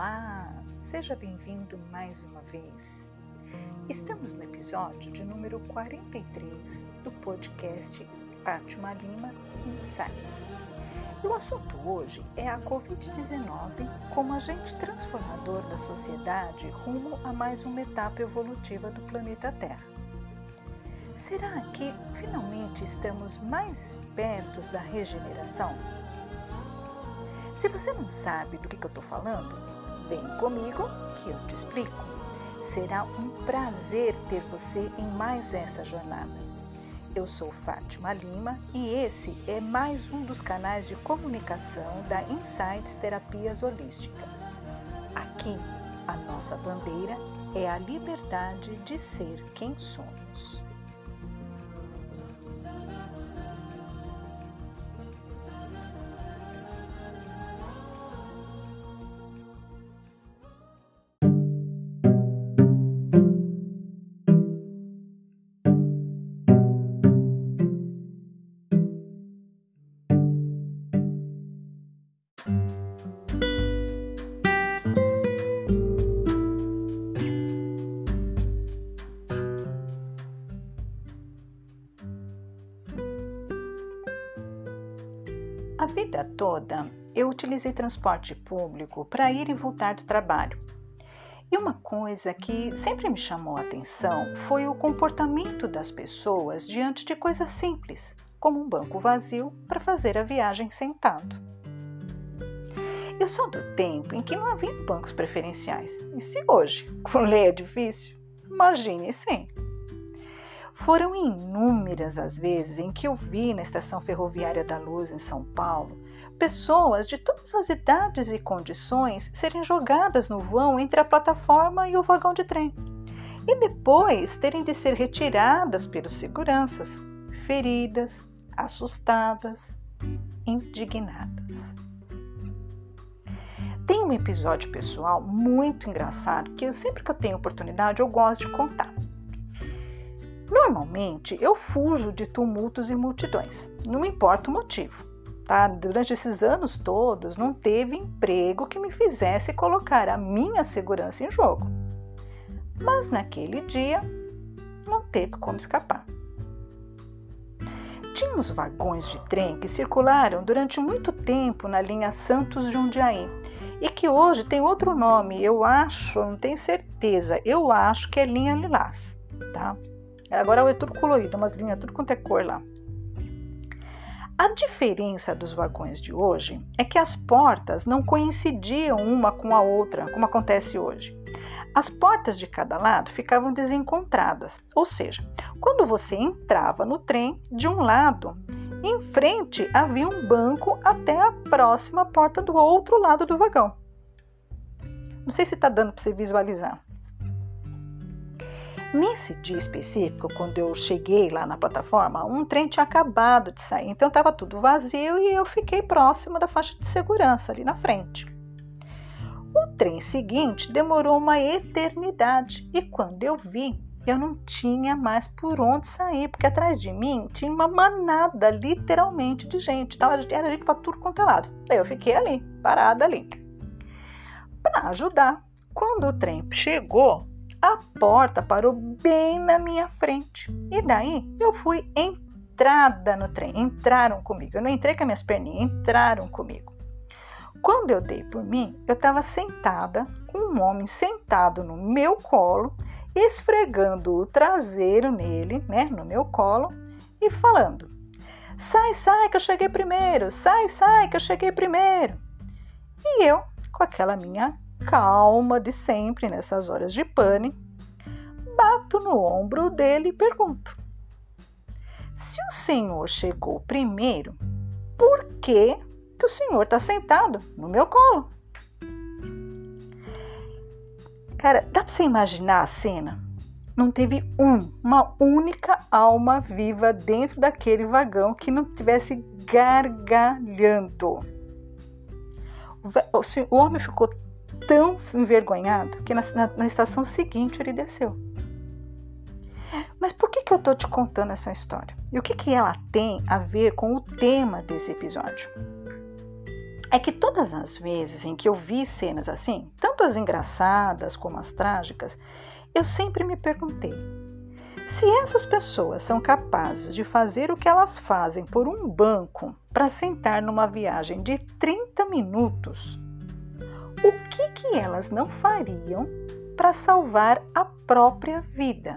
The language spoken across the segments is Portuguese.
Olá, seja bem-vindo mais uma vez. Estamos no episódio de número 43 do podcast Fátima Lima Insights. E o assunto hoje é a Covid-19 como agente transformador da sociedade rumo a mais uma etapa evolutiva do planeta Terra. Será que finalmente estamos mais perto da regeneração? Se você não sabe do que, eu estou falando, vem comigo que eu te explico. Será um prazer ter você em mais essa jornada. Eu sou Fátima Lima e esse é mais um dos canais de comunicação da Insights Terapias Holísticas. Aqui, a nossa bandeira é a liberdade de ser quem somos. Eu utilizei transporte público para ir e voltar do trabalho. E uma coisa que sempre me chamou a atenção foi o comportamento das pessoas diante de coisas simples, como um banco vazio para fazer a viagem sentado. Eu sou do tempo em que não havia bancos preferenciais. E se hoje, com lei é difícil, imagine sim. Foram inúmeras as vezes em que eu vi na estação ferroviária da Luz, em São Paulo, pessoas de todas as idades e condições serem jogadas no vão entre a plataforma e o vagão de trem, e depois terem de ser retiradas pelos seguranças, feridas, assustadas, indignadas. Tem um episódio pessoal muito engraçado que sempre que eu tenho oportunidade eu gosto de contar. Normalmente eu fujo de tumultos e multidões, não importa o motivo. Tá? Durante esses anos todos não teve emprego que me fizesse colocar a minha segurança em jogo. Mas naquele dia não teve como escapar. Tínhamos vagões de trem que circularam durante muito tempo na linha Santos-Jundiaí e que hoje tem outro nome, eu acho, não tenho certeza, eu acho que é linha Lilás, tá? Agora é tudo colorido, umas linhas, tudo quanto é cor lá. A diferença dos vagões de hoje é que as portas não coincidiam uma com a outra, como acontece hoje. As portas de cada lado ficavam desencontradas, ou seja, quando você entrava no trem, de um lado, em frente havia um banco até a próxima porta do outro lado do vagão. Não sei se está dando para você visualizar. Nesse dia específico, quando eu cheguei lá na plataforma, um trem tinha acabado de sair, então estava tudo vazio e eu fiquei próxima da faixa de segurança ali na frente. O trem seguinte demorou uma eternidade e quando eu vi, eu não tinha mais por onde sair, porque atrás de mim tinha uma manada, literalmente, de gente. Tava, era gente para tudo quanto é lado. Eu fiquei ali, parada ali. Para ajudar, quando o trem chegou, a porta parou bem na minha frente. E daí eu fui entrada no trem. Entraram comigo. Eu não entrei com as minhas perninhas, entraram comigo. Quando eu dei por mim, eu estava sentada com um homem sentado no meu colo, esfregando o traseiro nele, né, no meu colo, e falando: Sai, sai, que eu cheguei primeiro! Sai, sai, que eu cheguei primeiro! E eu, com aquela minha calma de sempre nessas horas de pane, bato no ombro dele e pergunto: Se o senhor chegou primeiro, por que, que o senhor está sentado no meu colo? Cara, dá para você imaginar a cena? Não teve um, uma única alma viva dentro daquele vagão que não tivesse gargalhando. O homem ficou tão envergonhado que na, na, na estação seguinte ele desceu. Mas por que, que eu estou te contando essa história? E o que, que ela tem a ver com o tema desse episódio? É que todas as vezes em que eu vi cenas assim, tanto as engraçadas como as trágicas, eu sempre me perguntei: se essas pessoas são capazes de fazer o que elas fazem por um banco para sentar numa viagem de 30 minutos, o que, que elas não fariam para salvar a própria vida?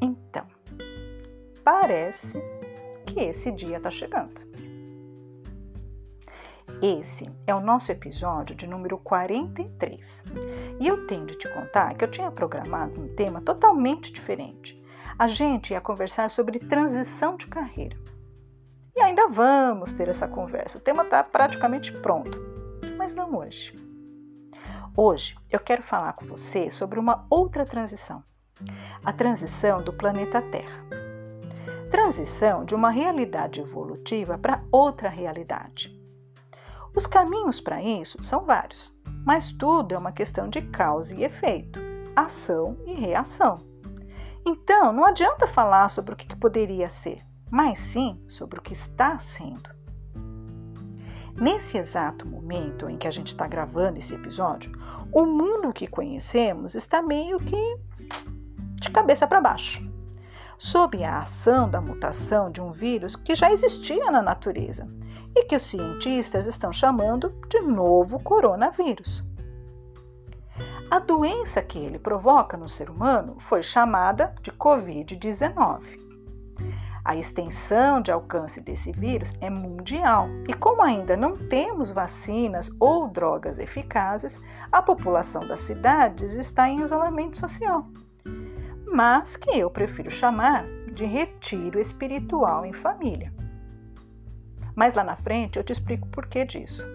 Então, parece que esse dia está chegando. Esse é o nosso episódio de número 43. E eu tenho de te contar que eu tinha programado um tema totalmente diferente. A gente ia conversar sobre transição de carreira. E ainda vamos ter essa conversa. O tema está praticamente pronto, mas não hoje. Hoje eu quero falar com você sobre uma outra transição: a transição do planeta Terra. Transição de uma realidade evolutiva para outra realidade. Os caminhos para isso são vários, mas tudo é uma questão de causa e efeito, ação e reação. Então, não adianta falar sobre o que poderia ser, mas sim sobre o que está sendo. Nesse exato momento em que a gente está gravando esse episódio, o mundo que conhecemos está meio que de cabeça para baixo, sob a ação da mutação de um vírus que já existia na natureza e que os cientistas estão chamando de novo coronavírus. A doença que ele provoca no ser humano foi chamada de Covid-19. A extensão de alcance desse vírus é mundial e, como ainda não temos vacinas ou drogas eficazes, a população das cidades está em isolamento social, mas que eu prefiro chamar de retiro espiritual em família. Mas lá na frente eu te explico o porquê disso.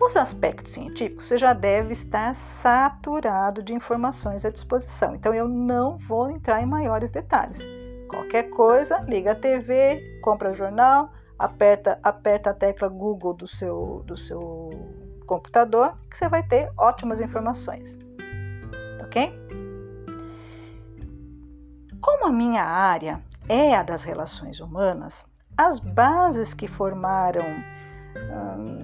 Os aspectos científicos você já deve estar saturado de informações à disposição, então eu não vou entrar em maiores detalhes. Qualquer coisa, liga a TV, compra jornal, aperta, aperta a tecla Google do seu, do seu computador, que você vai ter ótimas informações. Ok? Como a minha área é a das relações humanas, as bases que formaram hum,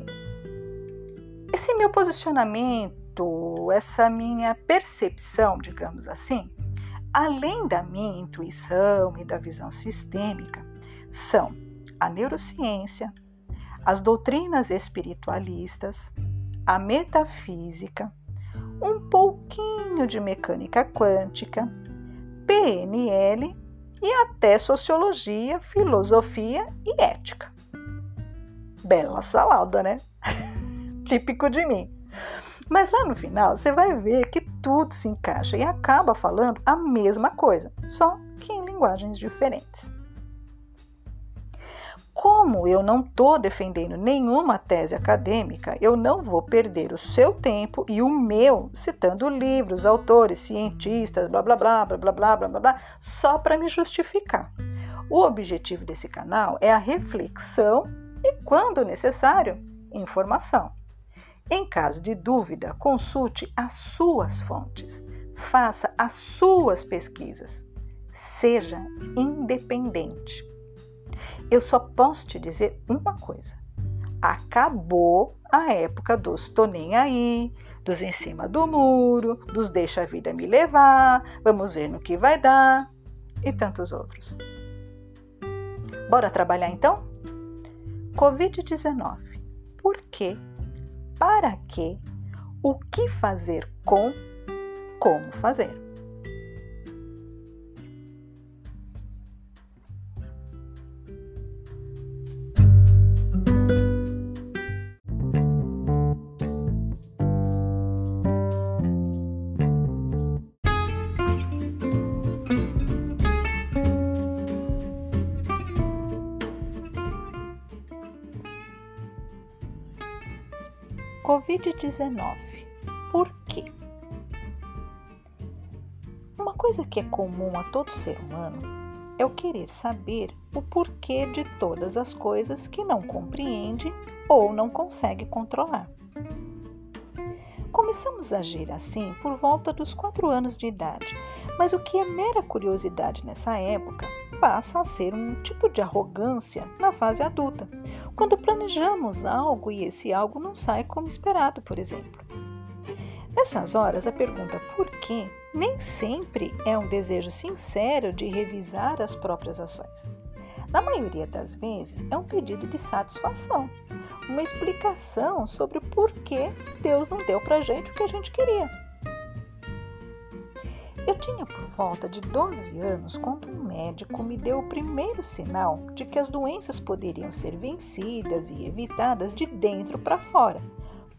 esse meu posicionamento, essa minha percepção, digamos assim, além da minha intuição e da visão sistêmica, são a neurociência, as doutrinas espiritualistas, a metafísica, um pouquinho de mecânica quântica, PNL e até sociologia, filosofia e ética. Bela salada, né? Típico de mim. Mas lá no final você vai ver que tudo se encaixa e acaba falando a mesma coisa, só que em linguagens diferentes. Como eu não estou defendendo nenhuma tese acadêmica, eu não vou perder o seu tempo e o meu citando livros, autores, cientistas, blá blá blá blá blá blá blá blá, só para me justificar. O objetivo desse canal é a reflexão e, quando necessário, informação. Em caso de dúvida, consulte as suas fontes, faça as suas pesquisas. Seja independente eu só posso te dizer uma coisa: acabou a época dos tô nem aí, dos em cima do muro, dos deixa a vida me levar, vamos ver no que vai dar e tantos outros. Bora trabalhar então? Covid-19. Por quê? Para quê? O que fazer com? Como fazer? Covid-19. Por quê? Uma coisa que é comum a todo ser humano é o querer saber o porquê de todas as coisas que não compreende ou não consegue controlar. Começamos a agir assim por volta dos 4 anos de idade, mas o que é mera curiosidade nessa época passa a ser um tipo de arrogância na fase adulta, quando planejamos algo e esse algo não sai como esperado, por exemplo. Nessas horas, a pergunta por quê nem sempre é um desejo sincero de revisar as próprias ações. Na maioria das vezes, é um pedido de satisfação, uma explicação sobre o porquê Deus não deu para gente o que a gente queria. Eu tinha por volta de 12 anos quando um médico me deu o primeiro sinal de que as doenças poderiam ser vencidas e evitadas de dentro para fora,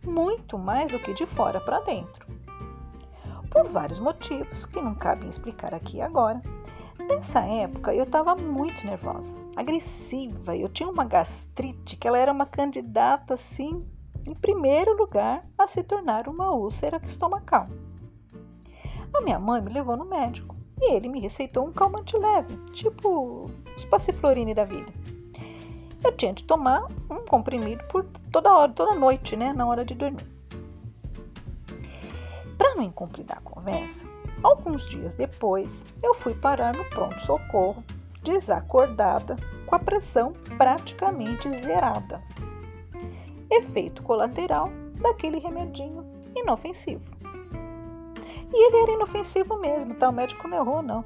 muito mais do que de fora para dentro. Por vários motivos que não cabem explicar aqui agora. Nessa época eu estava muito nervosa, agressiva, eu tinha uma gastrite que ela era uma candidata assim, em primeiro lugar, a se tornar uma úlcera estomacal. A minha mãe me levou no médico e ele me receitou um calmante leve, tipo os passiflorine da vida. Eu tinha de tomar um comprimido por toda hora, toda noite, né, na hora de dormir. Para não incumpridar a conversa, alguns dias depois eu fui parar no pronto-socorro, desacordada, com a pressão praticamente zerada. Efeito colateral daquele remedinho inofensivo. E ele era inofensivo mesmo, tá? O médico não errou, não.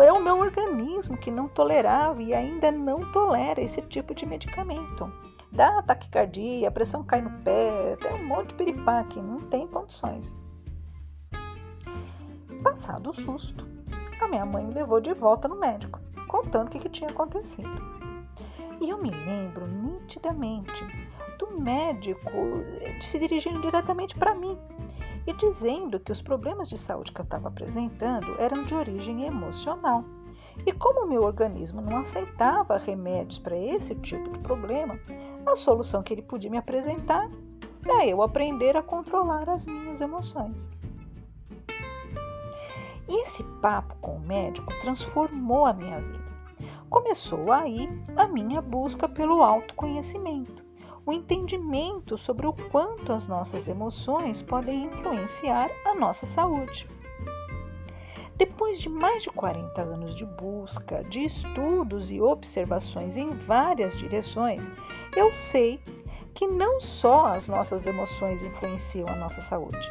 É o meu organismo que não tolerava e ainda não tolera esse tipo de medicamento. Dá taquicardia, a pressão cai no pé, tem um monte de piripaque, não tem condições. Passado o susto, a minha mãe me levou de volta no médico, contando o que, que tinha acontecido. E eu me lembro nitidamente do médico eh, se dirigindo diretamente para mim e dizendo que os problemas de saúde que eu estava apresentando eram de origem emocional. E como o meu organismo não aceitava remédios para esse tipo de problema, a solução que ele podia me apresentar era eu aprender a controlar as minhas emoções. E esse papo com o médico transformou a minha vida. Começou aí a minha busca pelo autoconhecimento o entendimento sobre o quanto as nossas emoções podem influenciar a nossa saúde. Depois de mais de 40 anos de busca, de estudos e observações em várias direções, eu sei que não só as nossas emoções influenciam a nossa saúde,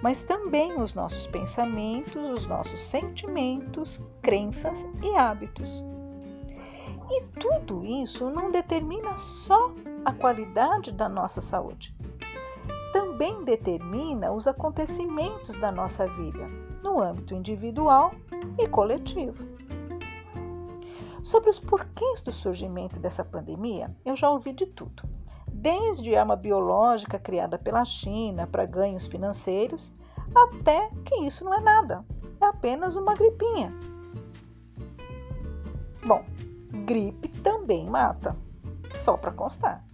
mas também os nossos pensamentos, os nossos sentimentos, crenças e hábitos. E tudo isso não determina só a qualidade da nossa saúde. Também determina os acontecimentos da nossa vida, no âmbito individual e coletivo. Sobre os porquês do surgimento dessa pandemia, eu já ouvi de tudo. Desde arma biológica criada pela China para ganhos financeiros, até que isso não é nada, é apenas uma gripinha. Bom, gripe também mata, só para constar.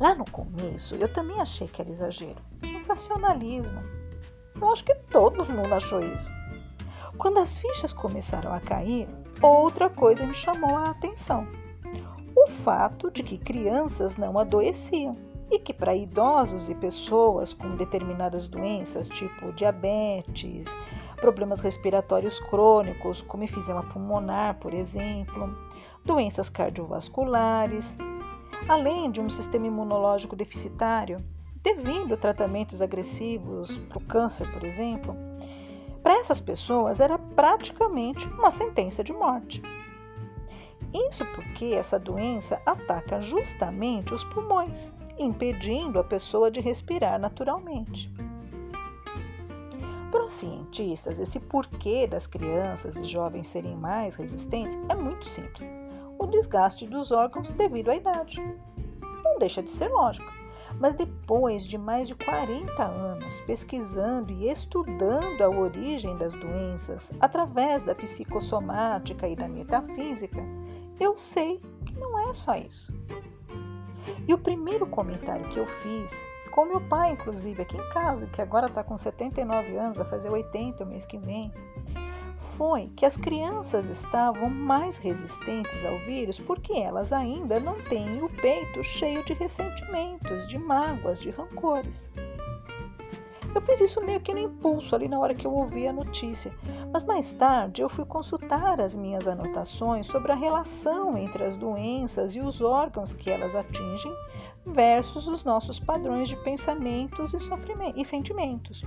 Lá no começo, eu também achei que era exagero, sensacionalismo. Eu acho que todo mundo achou isso. Quando as fichas começaram a cair, outra coisa me chamou a atenção: o fato de que crianças não adoeciam e que para idosos e pessoas com determinadas doenças, tipo diabetes, problemas respiratórios crônicos, como efizema pulmonar, por exemplo, doenças cardiovasculares, além de um sistema imunológico deficitário, devido a tratamentos agressivos para o câncer, por exemplo, para essas pessoas era praticamente uma sentença de morte. Isso porque essa doença ataca justamente os pulmões, impedindo a pessoa de respirar naturalmente. Para os cientistas, esse porquê das crianças e jovens serem mais resistentes é muito simples o desgaste dos órgãos devido à idade. Não deixa de ser lógico, mas depois de mais de 40 anos pesquisando e estudando a origem das doenças através da psicossomática e da metafísica, eu sei que não é só isso. E o primeiro comentário que eu fiz, com meu pai, inclusive, aqui em casa, que agora está com 79 anos, vai fazer 80 o mês que vem, foi que as crianças estavam mais resistentes ao vírus porque elas ainda não têm o peito cheio de ressentimentos, de mágoas, de rancores. Eu fiz isso meio que no impulso, ali na hora que eu ouvi a notícia. Mas mais tarde eu fui consultar as minhas anotações sobre a relação entre as doenças e os órgãos que elas atingem versus os nossos padrões de pensamentos e, e sentimentos.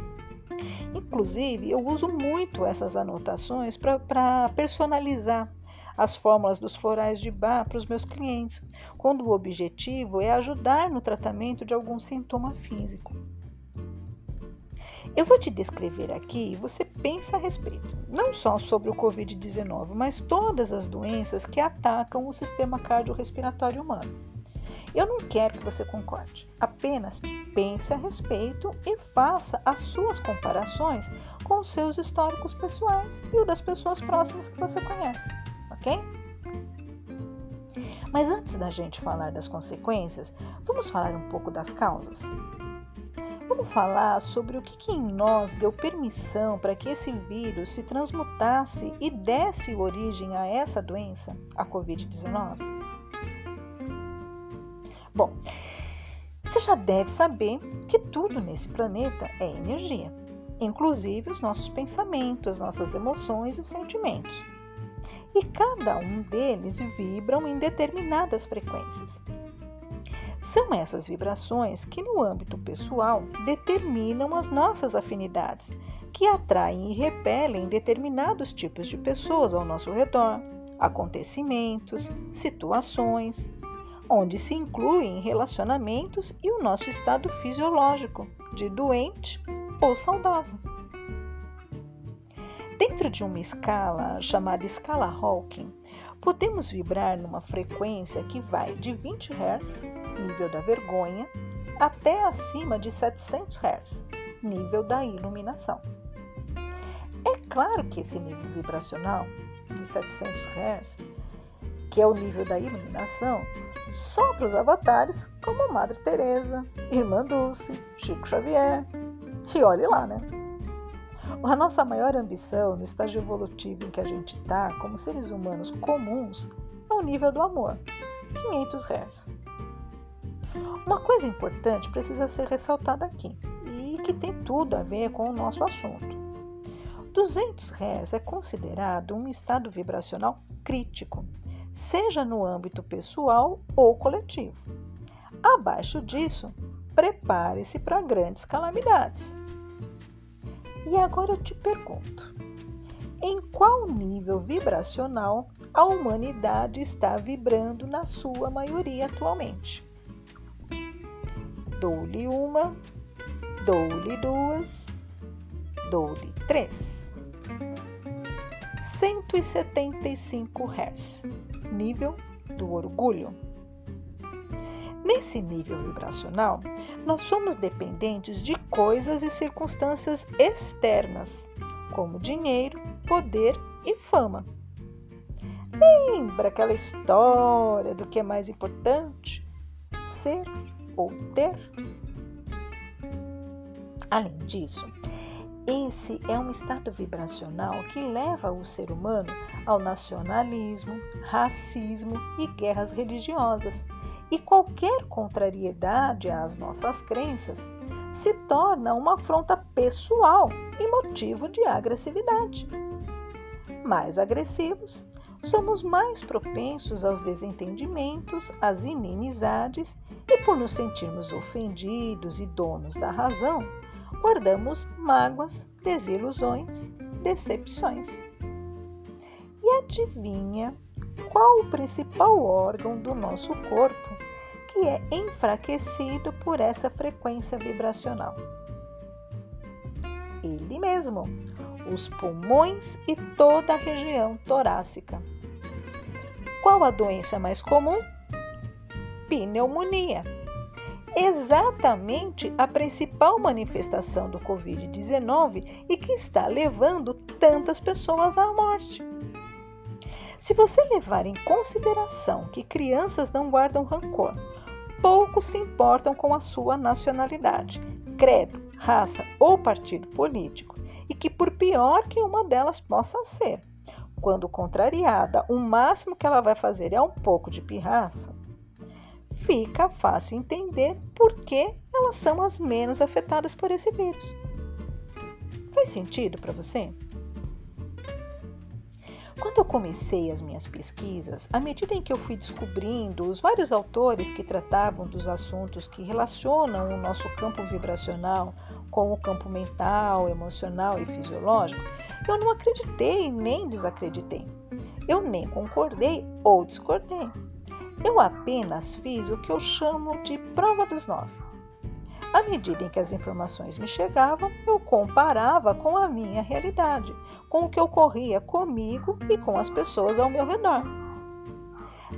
Inclusive, eu uso muito essas anotações para personalizar as fórmulas dos florais de Bach para os meus clientes, quando o objetivo é ajudar no tratamento de algum sintoma físico. Eu vou te descrever aqui e você pensa a respeito, não só sobre o Covid-19, mas todas as doenças que atacam o sistema cardiorrespiratório humano. Eu não quero que você concorde, apenas pense a respeito e faça as suas comparações com os seus históricos pessoais e o das pessoas próximas que você conhece, ok? Mas antes da gente falar das consequências, vamos falar um pouco das causas? Vamos falar sobre o que, que em nós deu permissão para que esse vírus se transmutasse e desse origem a essa doença, a Covid-19? Bom, você já deve saber que tudo nesse planeta é energia, inclusive os nossos pensamentos, as nossas emoções e os sentimentos. E cada um deles vibram em determinadas frequências. São essas vibrações que, no âmbito pessoal, determinam as nossas afinidades, que atraem e repelem determinados tipos de pessoas ao nosso redor, acontecimentos, situações, onde se incluem relacionamentos e o nosso estado fisiológico, de doente ou saudável. Dentro de uma escala chamada escala Hawking, podemos vibrar numa frequência que vai de 20 Hz, nível da vergonha, até acima de 700 Hz, nível da iluminação. É claro que esse nível vibracional de 700 Hz, que é o nível da iluminação, só para os avatares como Madre Teresa, Irmã Dulce, Chico Xavier. E olhe lá, né? A nossa maior ambição no estágio evolutivo em que a gente está, como seres humanos comuns, é o nível do amor, 500 Hz. Uma coisa importante precisa ser ressaltada aqui e que tem tudo a ver com o nosso assunto. 200 Hz é considerado um estado vibracional crítico, seja no âmbito pessoal ou coletivo. Abaixo disso, prepare-se para grandes calamidades. E agora eu te pergunto: em qual nível vibracional a humanidade está vibrando na sua maioria atualmente? Dou-lhe uma, dou-lhe duas, dou-lhe três. 175 Hz, nível do orgulho. Nesse nível vibracional, nós somos dependentes de coisas e circunstâncias externas, como dinheiro, poder e fama. Lembra aquela história do que é mais importante? Ser ou ter? Além disso, esse é um estado vibracional que leva o ser humano ao nacionalismo, racismo e guerras religiosas e qualquer contrariedade às nossas crenças se torna uma afronta pessoal e motivo de agressividade. Mais agressivos, somos mais propensos aos desentendimentos, às inimizades e, por nos sentirmos ofendidos e donos da razão, guardamos mágoas, desilusões, decepções. E adivinha qual o principal órgão do nosso corpo que é enfraquecido por essa frequência vibracional. Ele mesmo, os pulmões e toda a região torácica. Qual a doença mais comum? Pneumonia. Exatamente a principal manifestação do Covid-19 e que está levando tantas pessoas à morte. Se você levar em consideração que crianças não guardam rancor, pouco se importam com a sua nacionalidade, credo, raça ou partido político, e que, por pior que uma delas possa ser, quando contrariada, o máximo que ela vai fazer é um pouco de pirraça, fica fácil entender por que elas são as menos afetadas por esse vírus. Faz sentido para você? Quando eu comecei as minhas pesquisas, à medida em que eu fui descobrindo os vários autores que tratavam dos assuntos que relacionam o nosso campo vibracional com o campo mental, emocional e fisiológico, eu não acreditei nem desacreditei. Eu nem concordei ou discordei. Eu apenas fiz o que eu chamo de prova dos nove. À medida em que as informações me chegavam, eu comparava com a minha realidade, com o que ocorria comigo e com as pessoas ao meu redor.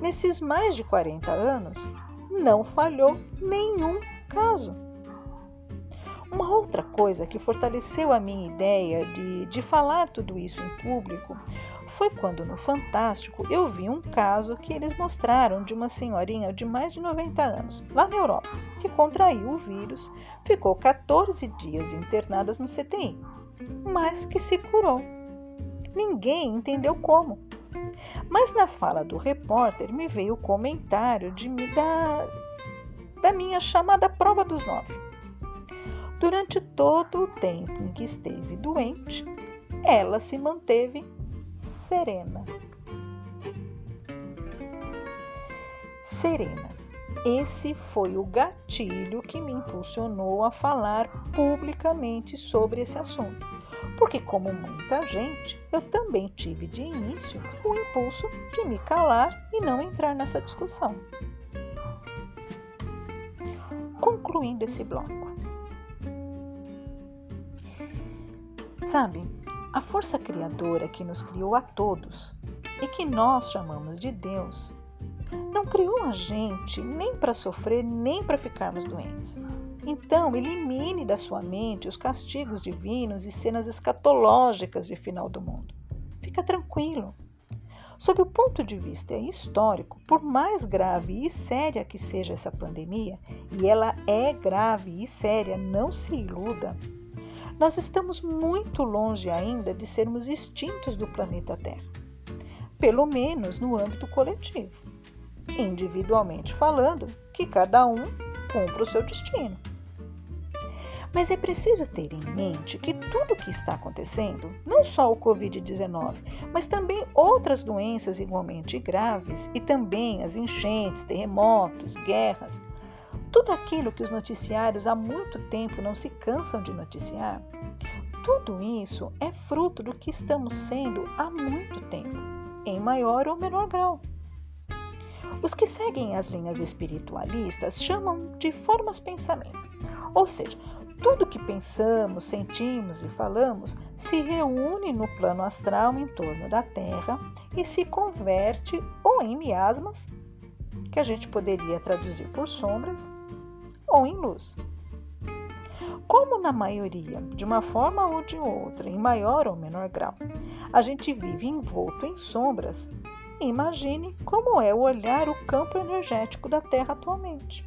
Nesses mais de 40 anos, não falhou nenhum caso. Uma outra coisa que fortaleceu a minha ideia de, de falar tudo isso em público foi quando no Fantástico eu vi um caso que eles mostraram de uma senhorinha de mais de 90 anos, lá na Europa, que contraiu o vírus, ficou 14 dias internada no CTI, mas que se curou. Ninguém entendeu como. Mas na fala do repórter me veio o comentário de me da, da minha chamada prova dos nove. Durante todo o tempo em que esteve doente, ela se manteve serena. Serena. Esse foi o gatilho que me impulsionou a falar publicamente sobre esse assunto. Porque, como muita gente, eu também tive de início o impulso de me calar e não entrar nessa discussão. Concluindo esse bloco. Sabe, a força criadora que nos criou a todos e que nós chamamos de Deus não criou a gente nem para sofrer nem para ficarmos doentes. Então, elimine da sua mente os castigos divinos e cenas escatológicas de final do mundo. Fica tranquilo. Sob o ponto de vista histórico, por mais grave e séria que seja essa pandemia, e ela é grave e séria, não se iluda, nós estamos muito longe ainda de sermos extintos do planeta Terra, pelo menos no âmbito coletivo. Individualmente falando, que cada um cumpra o seu destino. Mas é preciso ter em mente que tudo o que está acontecendo, não só o Covid-19, mas também outras doenças igualmente graves e também as enchentes, terremotos, guerras, tudo aquilo que os noticiários há muito tempo não se cansam de noticiar, tudo isso é fruto do que estamos sendo há muito tempo, em maior ou menor grau. Os que seguem as linhas espiritualistas chamam de formas pensamento, ou seja, tudo que pensamos, sentimos e falamos se reúne no plano astral em torno da Terra e se converte ou em miasmas, que a gente poderia traduzir por sombras, ou em luz. Como na maioria, de uma forma ou de outra, em maior ou menor grau, a gente vive envolto em sombras, imagine como é o olhar o campo energético da Terra atualmente.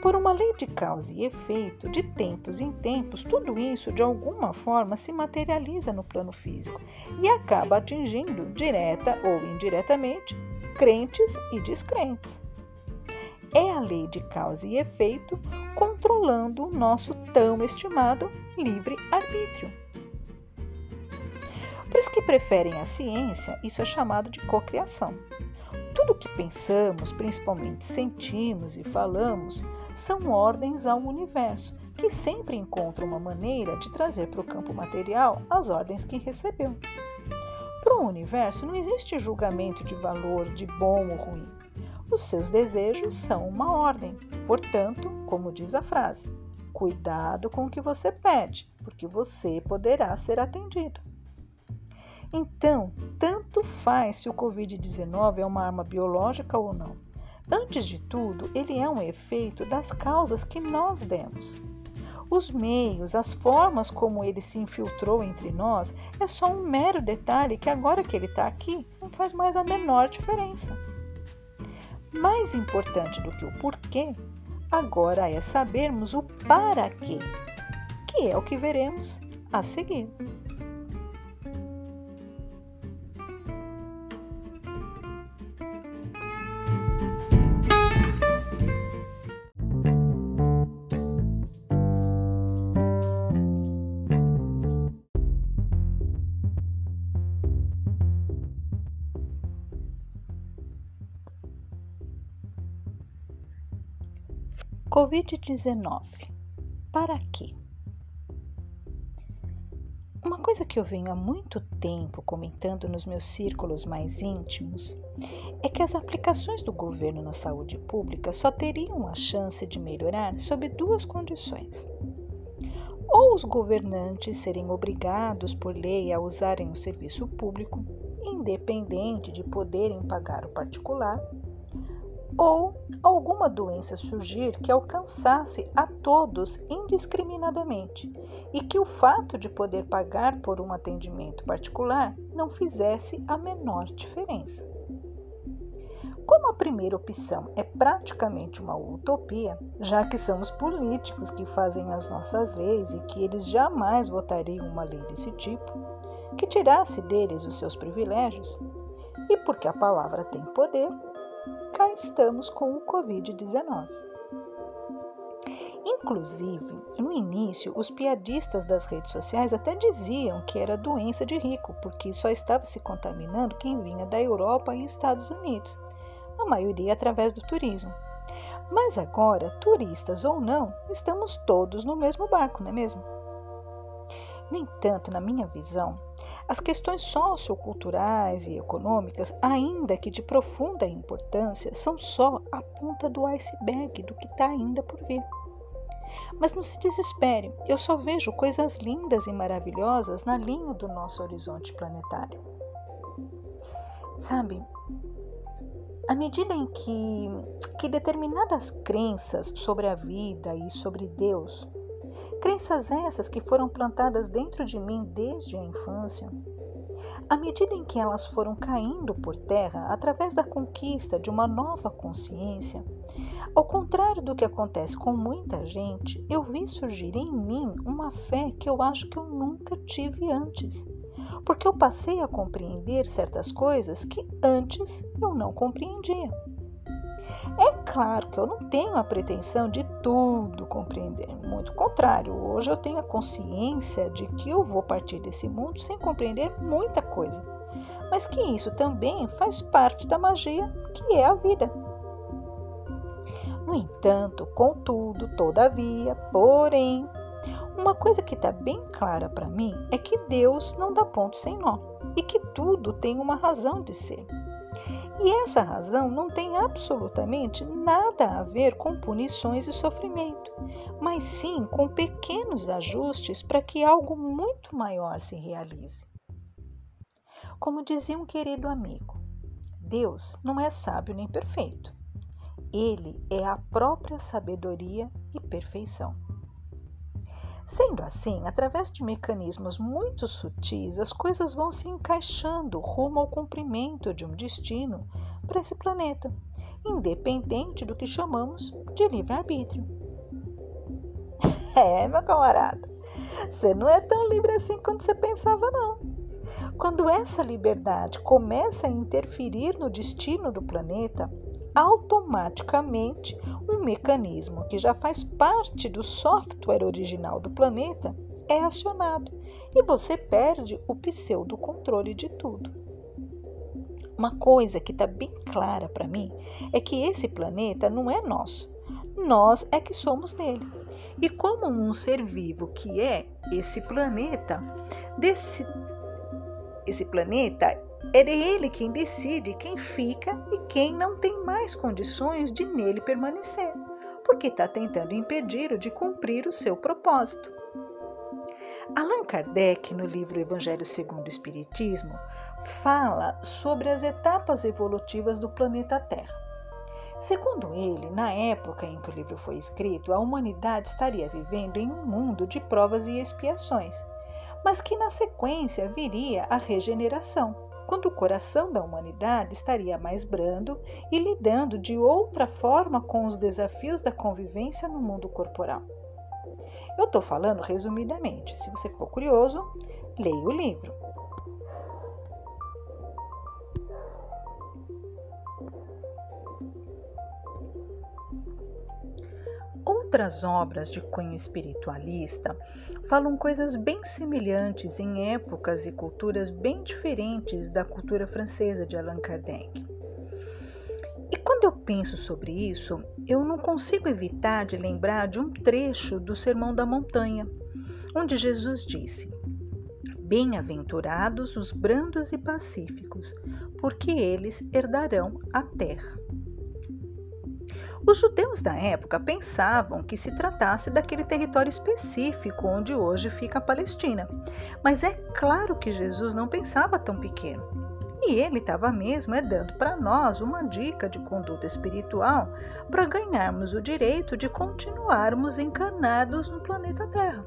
Por uma lei de causa e efeito, de tempos em tempos, tudo isso de alguma forma se materializa no plano físico e acaba atingindo, direta ou indiretamente, crentes e descrentes é a lei de causa e efeito controlando o nosso tão estimado livre-arbítrio. Para os que preferem a ciência, isso é chamado de cocriação. Tudo que pensamos, principalmente sentimos e falamos, são ordens ao universo, que sempre encontra uma maneira de trazer para o campo material as ordens que recebeu. Para o universo não existe julgamento de valor de bom ou ruim. Os seus desejos são uma ordem. Portanto, como diz a frase, cuidado com o que você pede, porque você poderá ser atendido. Então, tanto faz se o Covid-19 é uma arma biológica ou não. Antes de tudo, ele é um efeito das causas que nós demos. Os meios, as formas como ele se infiltrou entre nós é só um mero detalhe que agora que ele está aqui não faz mais a menor diferença. Mais importante do que o porquê, agora é sabermos o para quê, que é o que veremos a seguir. Covid-19. Para quê? Uma coisa que eu venho há muito tempo comentando nos meus círculos mais íntimos é que as aplicações do governo na saúde pública só teriam a chance de melhorar sob duas condições. Ou os governantes serem obrigados por lei a usarem o serviço público, independente de poderem pagar o particular, ou alguma doença surgir que alcançasse a todos indiscriminadamente e que o fato de poder pagar por um atendimento particular não fizesse a menor diferença. Como a primeira opção é praticamente uma utopia, já que são os políticos que fazem as nossas leis e que eles jamais votariam uma lei desse tipo, que tirasse deles os seus privilégios, e porque a palavra tem poder, cá estamos com o Covid-19. Inclusive, no início, os piadistas das redes sociais até diziam que era doença de rico, porque só estava se contaminando quem vinha da Europa e Estados Unidos, a maioria através do turismo. Mas agora, turistas ou não, estamos todos no mesmo barco, não é mesmo? No entanto, na minha visão, as questões socioculturais e econômicas, ainda que de profunda importância, são só a ponta do iceberg do que está ainda por vir. Mas não se desespere, eu só vejo coisas lindas e maravilhosas na linha do nosso horizonte planetário. Sabe, à medida em que, que determinadas crenças sobre a vida e sobre Deus Crenças essas que foram plantadas dentro de mim desde a infância. À medida em que elas foram caindo por terra através da conquista de uma nova consciência, ao contrário do que acontece com muita gente, eu vi surgir em mim uma fé que eu acho que eu nunca tive antes, porque eu passei a compreender certas coisas que antes eu não compreendia. É claro que eu não tenho a pretensão de tudo compreender, muito contrário, hoje eu tenho a consciência de que eu vou partir desse mundo sem compreender muita coisa, mas que isso também faz parte da magia que é a vida. No entanto, contudo, todavia, porém, uma coisa que está bem clara para mim é que Deus não dá ponto sem nó e que tudo tem uma razão de ser. E essa razão não tem absolutamente nada a ver com punições e sofrimento, mas sim com pequenos ajustes para que algo muito maior se realize. Como dizia um querido amigo, Deus não é sábio nem perfeito. Ele é a própria sabedoria e perfeição. Sendo assim, através de mecanismos muito sutis, as coisas vão se encaixando rumo ao cumprimento de um destino para esse planeta, independente do que chamamos de livre-arbítrio. É, meu camarada, você não é tão livre assim quanto você pensava, não. Quando essa liberdade começa a interferir no destino do planeta, automaticamente um mecanismo que já faz parte do software original do planeta é acionado e você perde o pseudo controle de tudo. Uma coisa que está bem clara para mim é que esse planeta não é nosso, nós é que somos dele. E como um ser vivo que é esse planeta, desse, esse planeta é ele quem decide quem fica e quem não tem mais condições de nele permanecer, porque está tentando impedi-lo de cumprir o seu propósito. Allan Kardec, no livro Evangelho segundo o Espiritismo, fala sobre as etapas evolutivas do planeta Terra. Segundo ele, na época em que o livro foi escrito, a humanidade estaria vivendo em um mundo de provas e expiações, mas que na sequência viria a regeneração quando o coração da humanidade estaria mais brando e lidando de outra forma com os desafios da convivência no mundo corporal. Eu estou falando resumidamente. Se você ficou curioso, leia o livro. Outras obras de cunho espiritualista falam coisas bem semelhantes em épocas e culturas bem diferentes da cultura francesa de Allan Kardec. E quando eu penso sobre isso, eu não consigo evitar de lembrar de um trecho do Sermão da Montanha, onde Jesus disse: Bem-aventurados os brandos e pacíficos, porque eles herdarão a terra. Os judeus da época pensavam que se tratasse daquele território específico onde hoje fica a Palestina. Mas é claro que Jesus não pensava tão pequeno. E ele estava mesmo é dando para nós uma dica de conduta espiritual para ganharmos o direito de continuarmos encarnados no planeta Terra.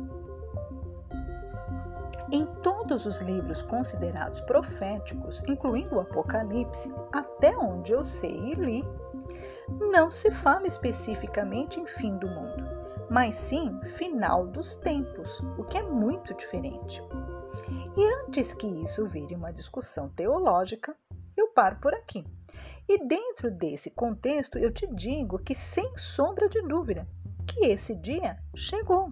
Em todos os livros considerados proféticos, incluindo o Apocalipse, até onde eu sei e li, não se fala especificamente em fim do mundo, mas sim final dos tempos, o que é muito diferente. E antes que isso vire uma discussão teológica, eu paro por aqui. E dentro desse contexto, eu te digo que, sem sombra de dúvida, que esse dia chegou.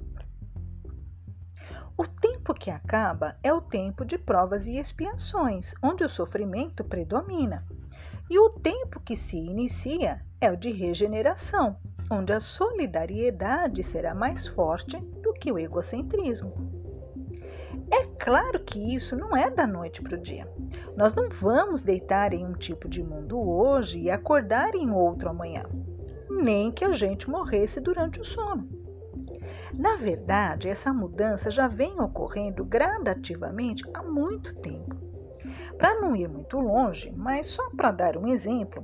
O tempo que acaba é o tempo de provas e expiações, onde o sofrimento predomina. E o tempo que se inicia é o de regeneração, onde a solidariedade será mais forte do que o egocentrismo. É claro que isso não é da noite para o dia. Nós não vamos deitar em um tipo de mundo hoje e acordar em outro amanhã, nem que a gente morresse durante o sono. Na verdade, essa mudança já vem ocorrendo gradativamente há muito tempo. Para não ir muito longe, mas só para dar um exemplo,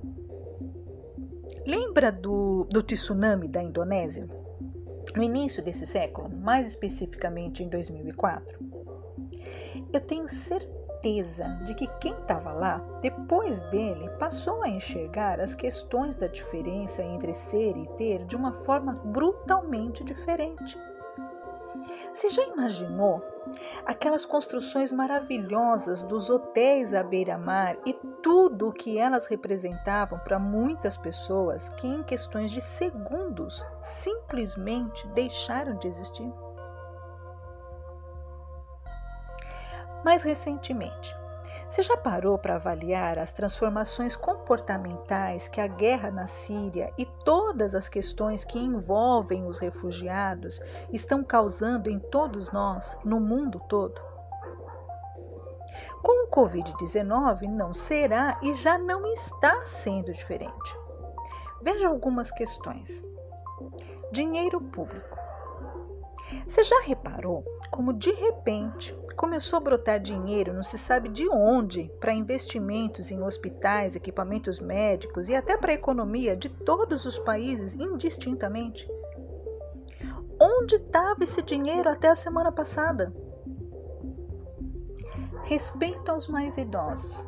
lembra do, do tsunami da Indonésia? No início desse século, mais especificamente em 2004? Eu tenho certeza de que quem estava lá, depois dele, passou a enxergar as questões da diferença entre ser e ter de uma forma brutalmente diferente. Você já imaginou aquelas construções maravilhosas dos hotéis à beira-mar e tudo o que elas representavam para muitas pessoas que, em questões de segundos, simplesmente deixaram de existir? Mais recentemente, você já parou para avaliar as transformações comportamentais que a guerra na Síria e todas as questões que envolvem os refugiados estão causando em todos nós, no mundo todo? Com o Covid-19 não será e já não está sendo diferente. Veja algumas questões. Dinheiro público. Você já reparou como de repente começou a brotar dinheiro, não se sabe de onde, para investimentos em hospitais, equipamentos médicos e até para a economia de todos os países indistintamente? Onde estava esse dinheiro até a semana passada? Respeito aos mais idosos.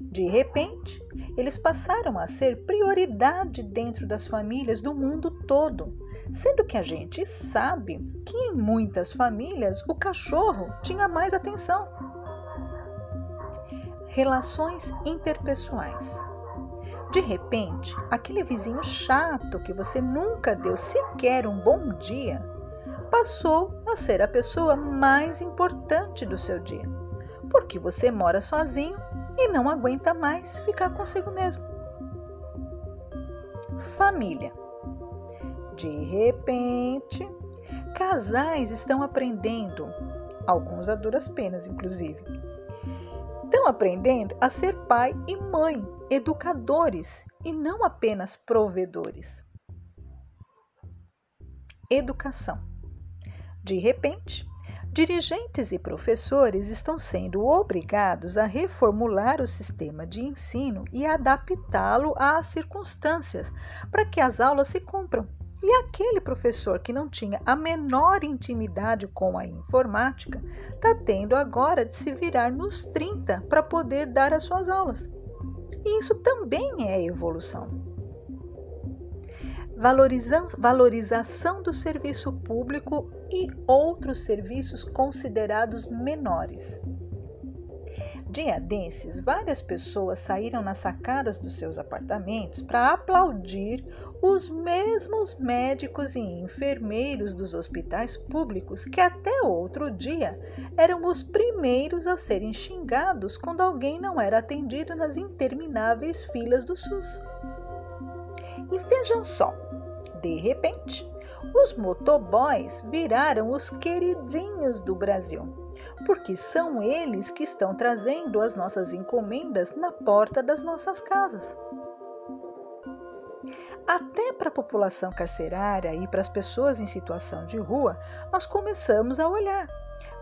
De repente, eles passaram a ser prioridade dentro das famílias do mundo todo sendo que a gente sabe que em muitas famílias o cachorro tinha mais atenção. Relações interpessoais. De repente, aquele vizinho chato que você nunca deu sequer um bom dia passou a ser a pessoa mais importante do seu dia, porque você mora sozinho e não aguenta mais ficar consigo mesmo. Família. De repente, casais estão aprendendo, alguns a duras penas, inclusive. Estão aprendendo a ser pai e mãe, educadores e não apenas provedores. Educação. De repente, dirigentes e professores estão sendo obrigados a reformular o sistema de ensino e adaptá-lo às circunstâncias para que as aulas se cumpram. E aquele professor que não tinha a menor intimidade com a informática está tendo agora de se virar nos 30 para poder dar as suas aulas. E isso também é evolução. Valorização do serviço público e outros serviços considerados menores. Dia desses, várias pessoas saíram nas sacadas dos seus apartamentos para aplaudir os mesmos médicos e enfermeiros dos hospitais públicos que até outro dia eram os primeiros a serem xingados quando alguém não era atendido nas intermináveis filas do SUS. E vejam só, de repente, os motoboys viraram os queridinhos do Brasil, porque são eles que estão trazendo as nossas encomendas na porta das nossas casas. Até para a população carcerária e para as pessoas em situação de rua, nós começamos a olhar,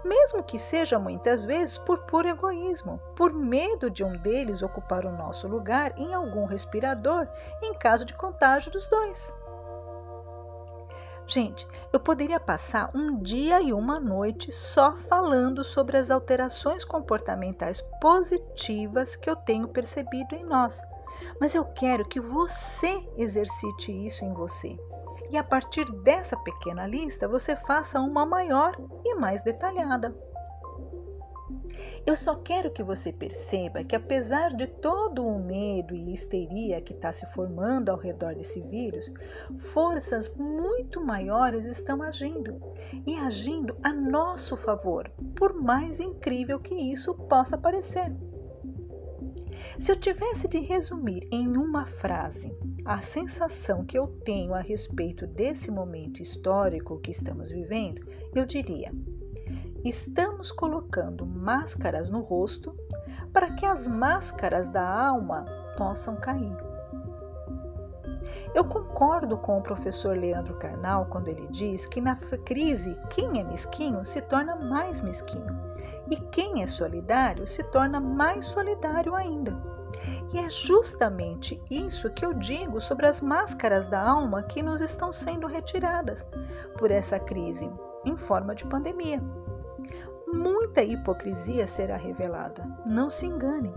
mesmo que seja muitas vezes por puro egoísmo, por medo de um deles ocupar o nosso lugar em algum respirador em caso de contágio dos dois. Gente, eu poderia passar um dia e uma noite só falando sobre as alterações comportamentais positivas que eu tenho percebido em nós, mas eu quero que você exercite isso em você. E a partir dessa pequena lista, você faça uma maior e mais detalhada. Eu só quero que você perceba que, apesar de todo o medo e histeria que está se formando ao redor desse vírus, forças muito maiores estão agindo e agindo a nosso favor, por mais incrível que isso possa parecer. Se eu tivesse de resumir em uma frase a sensação que eu tenho a respeito desse momento histórico que estamos vivendo, eu diria: estamos colocando máscaras no rosto para que as máscaras da alma possam cair. Eu concordo com o professor Leandro Carnal quando ele diz que na crise quem é mesquinho se torna mais mesquinho e quem é solidário se torna mais solidário ainda. E é justamente isso que eu digo sobre as máscaras da alma que nos estão sendo retiradas por essa crise em forma de pandemia. Muita hipocrisia será revelada, não se enganem.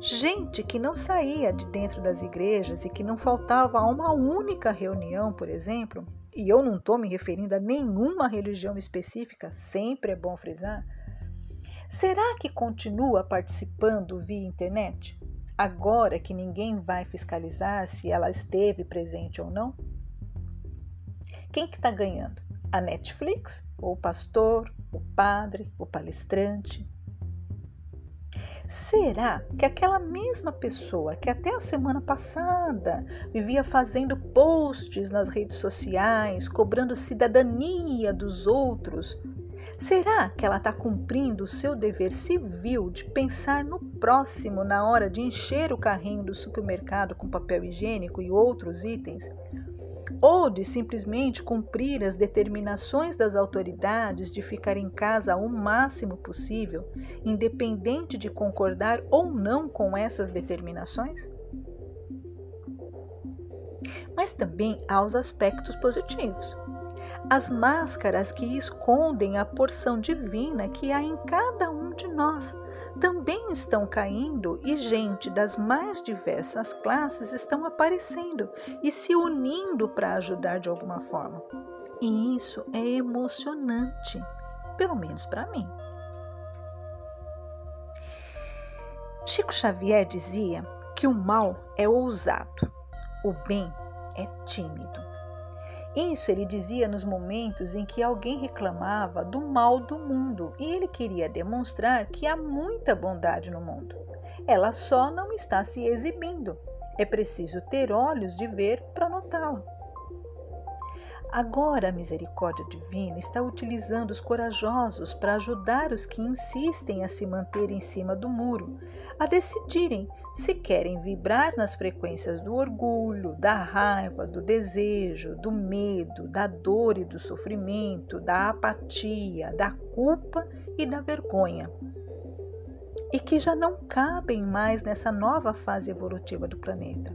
Gente que não saía de dentro das igrejas e que não faltava a uma única reunião, por exemplo, e eu não estou me referindo a nenhuma religião específica, sempre é bom frisar, será que continua participando via internet? Agora que ninguém vai fiscalizar se ela esteve presente ou não? Quem que está ganhando? A Netflix? Ou o pastor? O padre? O palestrante? Será que aquela mesma pessoa que até a semana passada vivia fazendo posts nas redes sociais, cobrando cidadania dos outros, será que ela está cumprindo o seu dever civil de pensar no próximo na hora de encher o carrinho do supermercado com papel higiênico e outros itens? Ou de simplesmente cumprir as determinações das autoridades de ficar em casa o máximo possível, independente de concordar ou não com essas determinações? Mas também há os aspectos positivos. As máscaras que escondem a porção divina que há em cada um de nós também estão caindo e gente das mais diversas classes estão aparecendo e se unindo para ajudar de alguma forma. E isso é emocionante, pelo menos para mim. Chico Xavier dizia que o mal é ousado, o bem é tímido. Isso ele dizia nos momentos em que alguém reclamava do mal do mundo e ele queria demonstrar que há muita bondade no mundo. Ela só não está se exibindo. É preciso ter olhos de ver para notá-la. Agora a misericórdia divina está utilizando os corajosos para ajudar os que insistem a se manter em cima do muro, a decidirem se querem vibrar nas frequências do orgulho, da raiva, do desejo, do medo, da dor e do sofrimento, da apatia, da culpa e da vergonha. E que já não cabem mais nessa nova fase evolutiva do planeta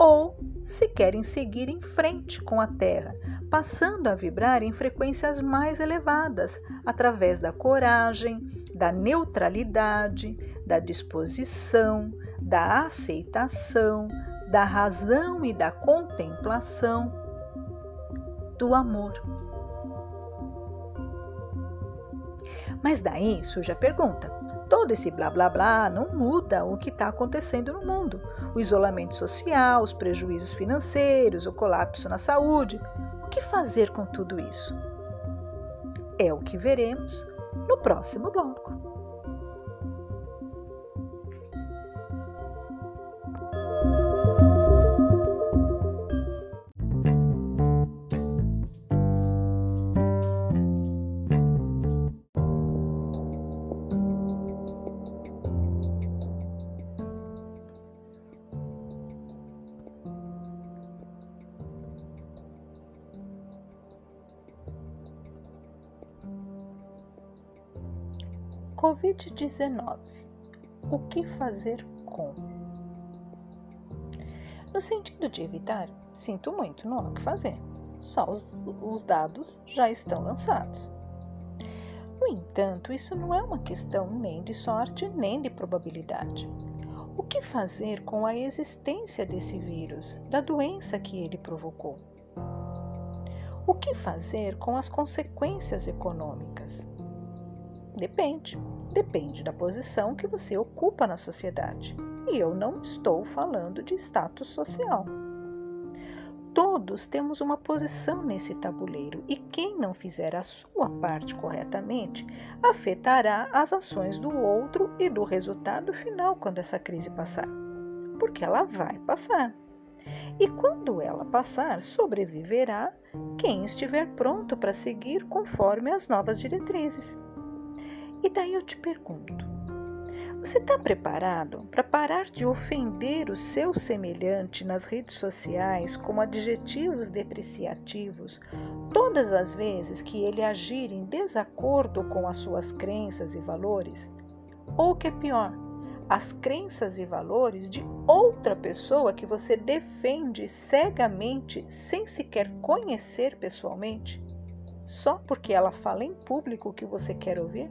ou se querem seguir em frente com a Terra, passando a vibrar em frequências mais elevadas, através da coragem, da neutralidade, da disposição, da aceitação, da razão e da contemplação, do amor. Mas daí surge a pergunta: Todo esse blá blá blá não muda o que está acontecendo no mundo. O isolamento social, os prejuízos financeiros, o colapso na saúde. O que fazer com tudo isso? É o que veremos no próximo bloco. Covid-19. O que fazer com? No sentido de evitar, sinto muito, não há o que fazer. Só os, os dados já estão lançados. No entanto, isso não é uma questão nem de sorte nem de probabilidade. O que fazer com a existência desse vírus, da doença que ele provocou? O que fazer com as consequências econômicas? Depende. Depende da posição que você ocupa na sociedade. E eu não estou falando de status social. Todos temos uma posição nesse tabuleiro e quem não fizer a sua parte corretamente afetará as ações do outro e do resultado final quando essa crise passar. Porque ela vai passar. E quando ela passar, sobreviverá quem estiver pronto para seguir conforme as novas diretrizes. E daí eu te pergunto: você está preparado para parar de ofender o seu semelhante nas redes sociais com adjetivos depreciativos todas as vezes que ele agir em desacordo com as suas crenças e valores? Ou o que é pior, as crenças e valores de outra pessoa que você defende cegamente sem sequer conhecer pessoalmente? Só porque ela fala em público o que você quer ouvir?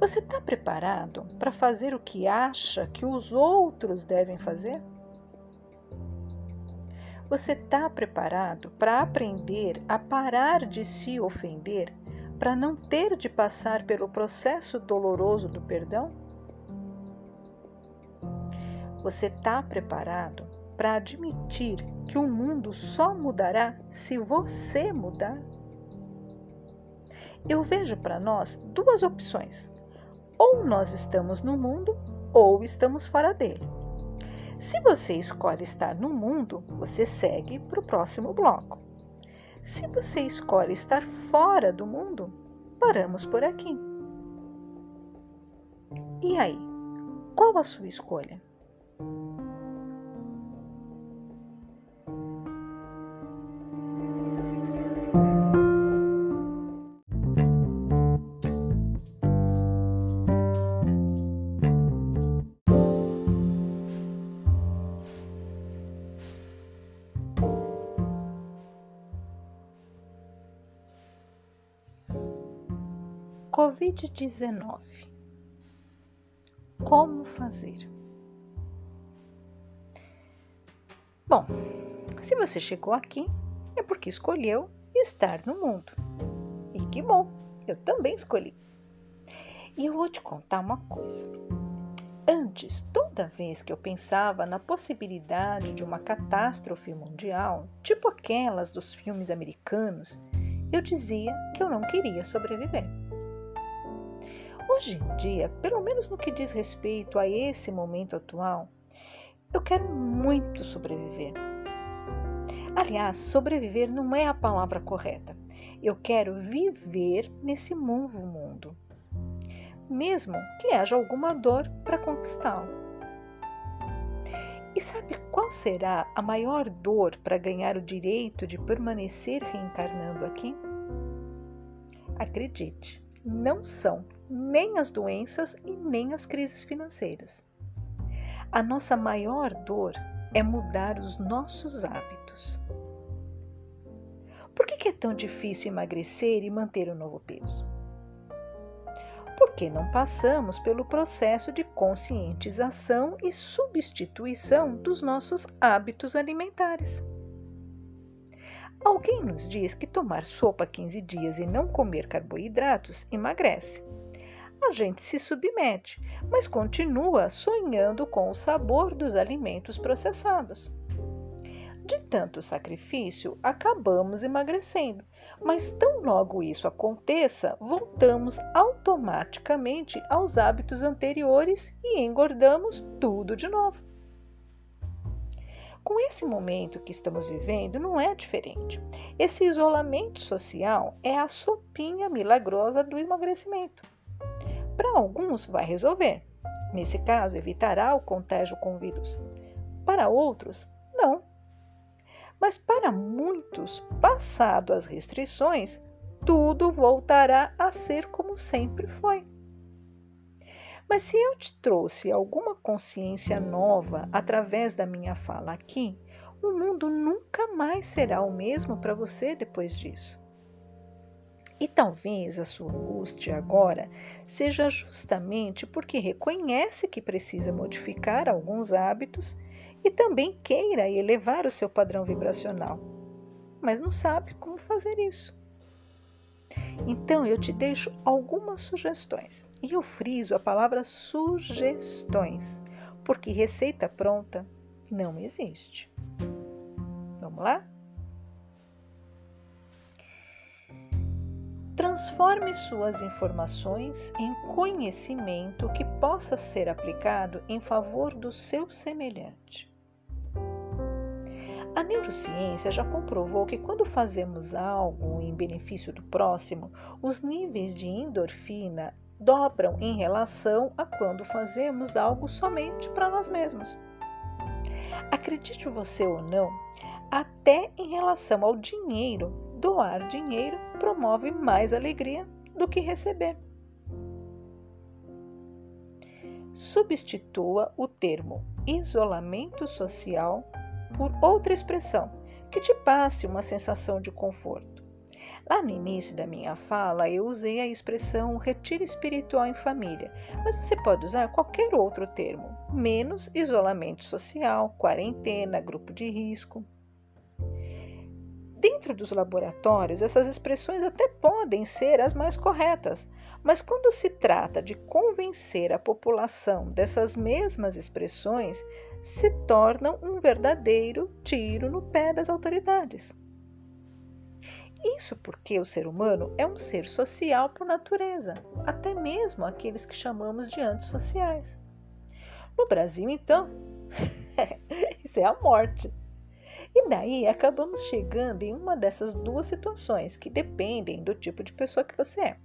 Você está preparado para fazer o que acha que os outros devem fazer? Você está preparado para aprender a parar de se ofender, para não ter de passar pelo processo doloroso do perdão? Você está preparado para admitir que o mundo só mudará se você mudar? Eu vejo para nós duas opções ou nós estamos no mundo ou estamos fora dele. Se você escolhe estar no mundo, você segue para o próximo bloco. Se você escolhe estar fora do mundo, paramos por aqui. E aí, qual a sua escolha? Covid-19. Como fazer? Bom, se você chegou aqui, é porque escolheu estar no mundo. E que bom, eu também escolhi. E eu vou te contar uma coisa. Antes, toda vez que eu pensava na possibilidade de uma catástrofe mundial, tipo aquelas dos filmes americanos, eu dizia que eu não queria sobreviver. Hoje em dia, pelo menos no que diz respeito a esse momento atual, eu quero muito sobreviver. Aliás, sobreviver não é a palavra correta. Eu quero viver nesse novo mundo, mesmo que haja alguma dor para conquistá-lo. E sabe qual será a maior dor para ganhar o direito de permanecer reencarnando aqui? Acredite, não são nem as doenças e nem as crises financeiras. A nossa maior dor é mudar os nossos hábitos. Por que é tão difícil emagrecer e manter o novo peso? Porque não passamos pelo processo de conscientização e substituição dos nossos hábitos alimentares. Alguém nos diz que tomar sopa 15 dias e não comer carboidratos emagrece a gente se submete, mas continua sonhando com o sabor dos alimentos processados. De tanto sacrifício, acabamos emagrecendo, mas tão logo isso aconteça, voltamos automaticamente aos hábitos anteriores e engordamos tudo de novo. Com esse momento que estamos vivendo, não é diferente. Esse isolamento social é a sopinha milagrosa do emagrecimento. Para alguns, vai resolver. Nesse caso, evitará o contágio com vírus. Para outros, não. Mas para muitos, passado as restrições, tudo voltará a ser como sempre foi. Mas se eu te trouxe alguma consciência nova através da minha fala aqui, o mundo nunca mais será o mesmo para você depois disso. E talvez a sua angústia agora seja justamente porque reconhece que precisa modificar alguns hábitos e também queira elevar o seu padrão vibracional, mas não sabe como fazer isso. Então eu te deixo algumas sugestões. E eu friso a palavra sugestões, porque receita pronta não existe. Vamos lá? Transforme suas informações em conhecimento que possa ser aplicado em favor do seu semelhante. A neurociência já comprovou que quando fazemos algo em benefício do próximo, os níveis de endorfina dobram em relação a quando fazemos algo somente para nós mesmos. Acredite você ou não, até em relação ao dinheiro, doar dinheiro promove mais alegria do que receber. Substitua o termo isolamento social por outra expressão que te passe uma sensação de conforto. Lá no início da minha fala, eu usei a expressão retiro espiritual em família, mas você pode usar qualquer outro termo, menos isolamento social, quarentena, grupo de risco. Dentro dos laboratórios, essas expressões até podem ser as mais corretas, mas quando se trata de convencer a população dessas mesmas expressões, se tornam um verdadeiro tiro no pé das autoridades. Isso porque o ser humano é um ser social por natureza, até mesmo aqueles que chamamos de antissociais. No Brasil, então, isso é a morte. E daí acabamos chegando em uma dessas duas situações que dependem do tipo de pessoa que você é.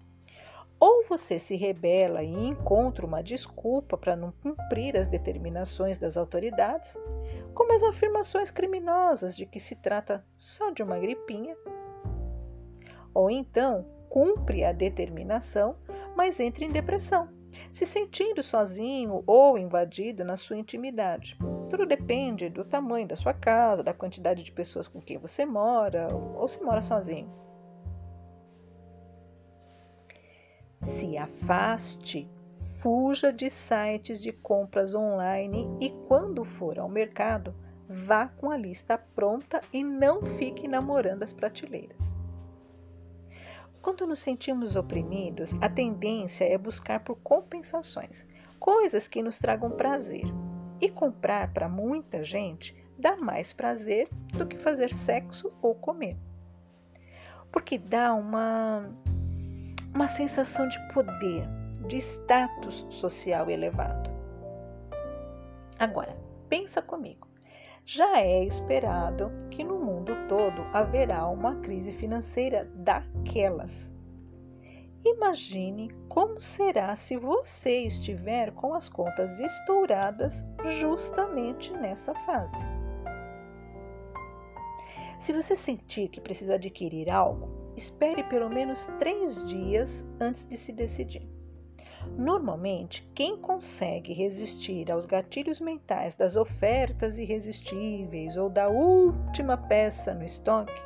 Ou você se rebela e encontra uma desculpa para não cumprir as determinações das autoridades, como as afirmações criminosas de que se trata só de uma gripinha. Ou então cumpre a determinação, mas entra em depressão se sentindo sozinho ou invadido na sua intimidade. Tudo depende do tamanho da sua casa, da quantidade de pessoas com quem você mora ou se mora sozinho. Se afaste, fuja de sites de compras online e, quando for ao mercado, vá com a lista pronta e não fique namorando as prateleiras. Quando nos sentimos oprimidos, a tendência é buscar por compensações, coisas que nos tragam prazer. E comprar para muita gente dá mais prazer do que fazer sexo ou comer. Porque dá uma, uma sensação de poder, de status social elevado. Agora, pensa comigo já é esperado que no todo haverá uma crise financeira daquelas. Imagine como será se você estiver com as contas estouradas justamente nessa fase. Se você sentir que precisa adquirir algo, espere pelo menos três dias antes de se decidir. Normalmente, quem consegue resistir aos gatilhos mentais das ofertas irresistíveis ou da última peça no estoque,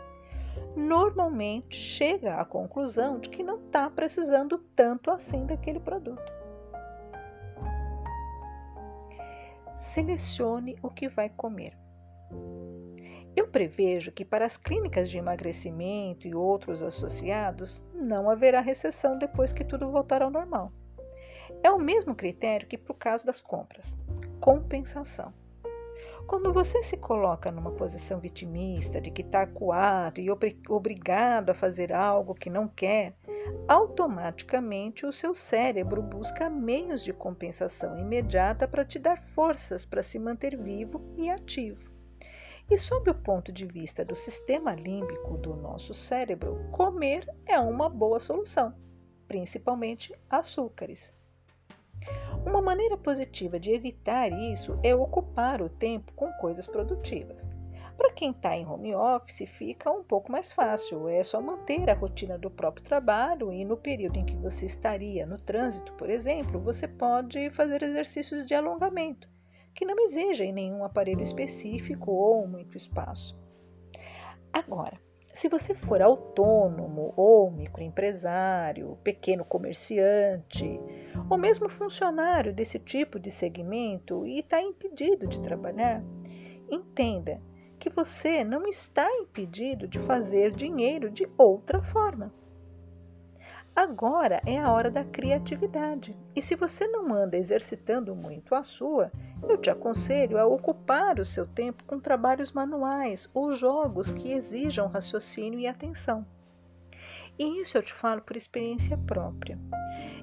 normalmente chega à conclusão de que não está precisando tanto assim daquele produto. Selecione o que vai comer. Eu prevejo que para as clínicas de emagrecimento e outros associados não haverá recessão depois que tudo voltar ao normal. É o mesmo critério que para o caso das compras: compensação. Quando você se coloca numa posição vitimista de que está acuado e obrigado a fazer algo que não quer, automaticamente o seu cérebro busca meios de compensação imediata para te dar forças para se manter vivo e ativo. E sob o ponto de vista do sistema límbico do nosso cérebro, comer é uma boa solução, principalmente açúcares. Uma maneira positiva de evitar isso é ocupar o tempo com coisas produtivas. Para quem está em home office, fica um pouco mais fácil. É só manter a rotina do próprio trabalho e no período em que você estaria no trânsito, por exemplo, você pode fazer exercícios de alongamento, que não exigem nenhum aparelho específico ou muito espaço. Agora, se você for autônomo ou microempresário, pequeno comerciante, ou mesmo funcionário desse tipo de segmento e está impedido de trabalhar, entenda que você não está impedido de fazer dinheiro de outra forma. Agora é a hora da criatividade. E se você não anda exercitando muito a sua, eu te aconselho a ocupar o seu tempo com trabalhos manuais ou jogos que exijam raciocínio e atenção. E isso eu te falo por experiência própria.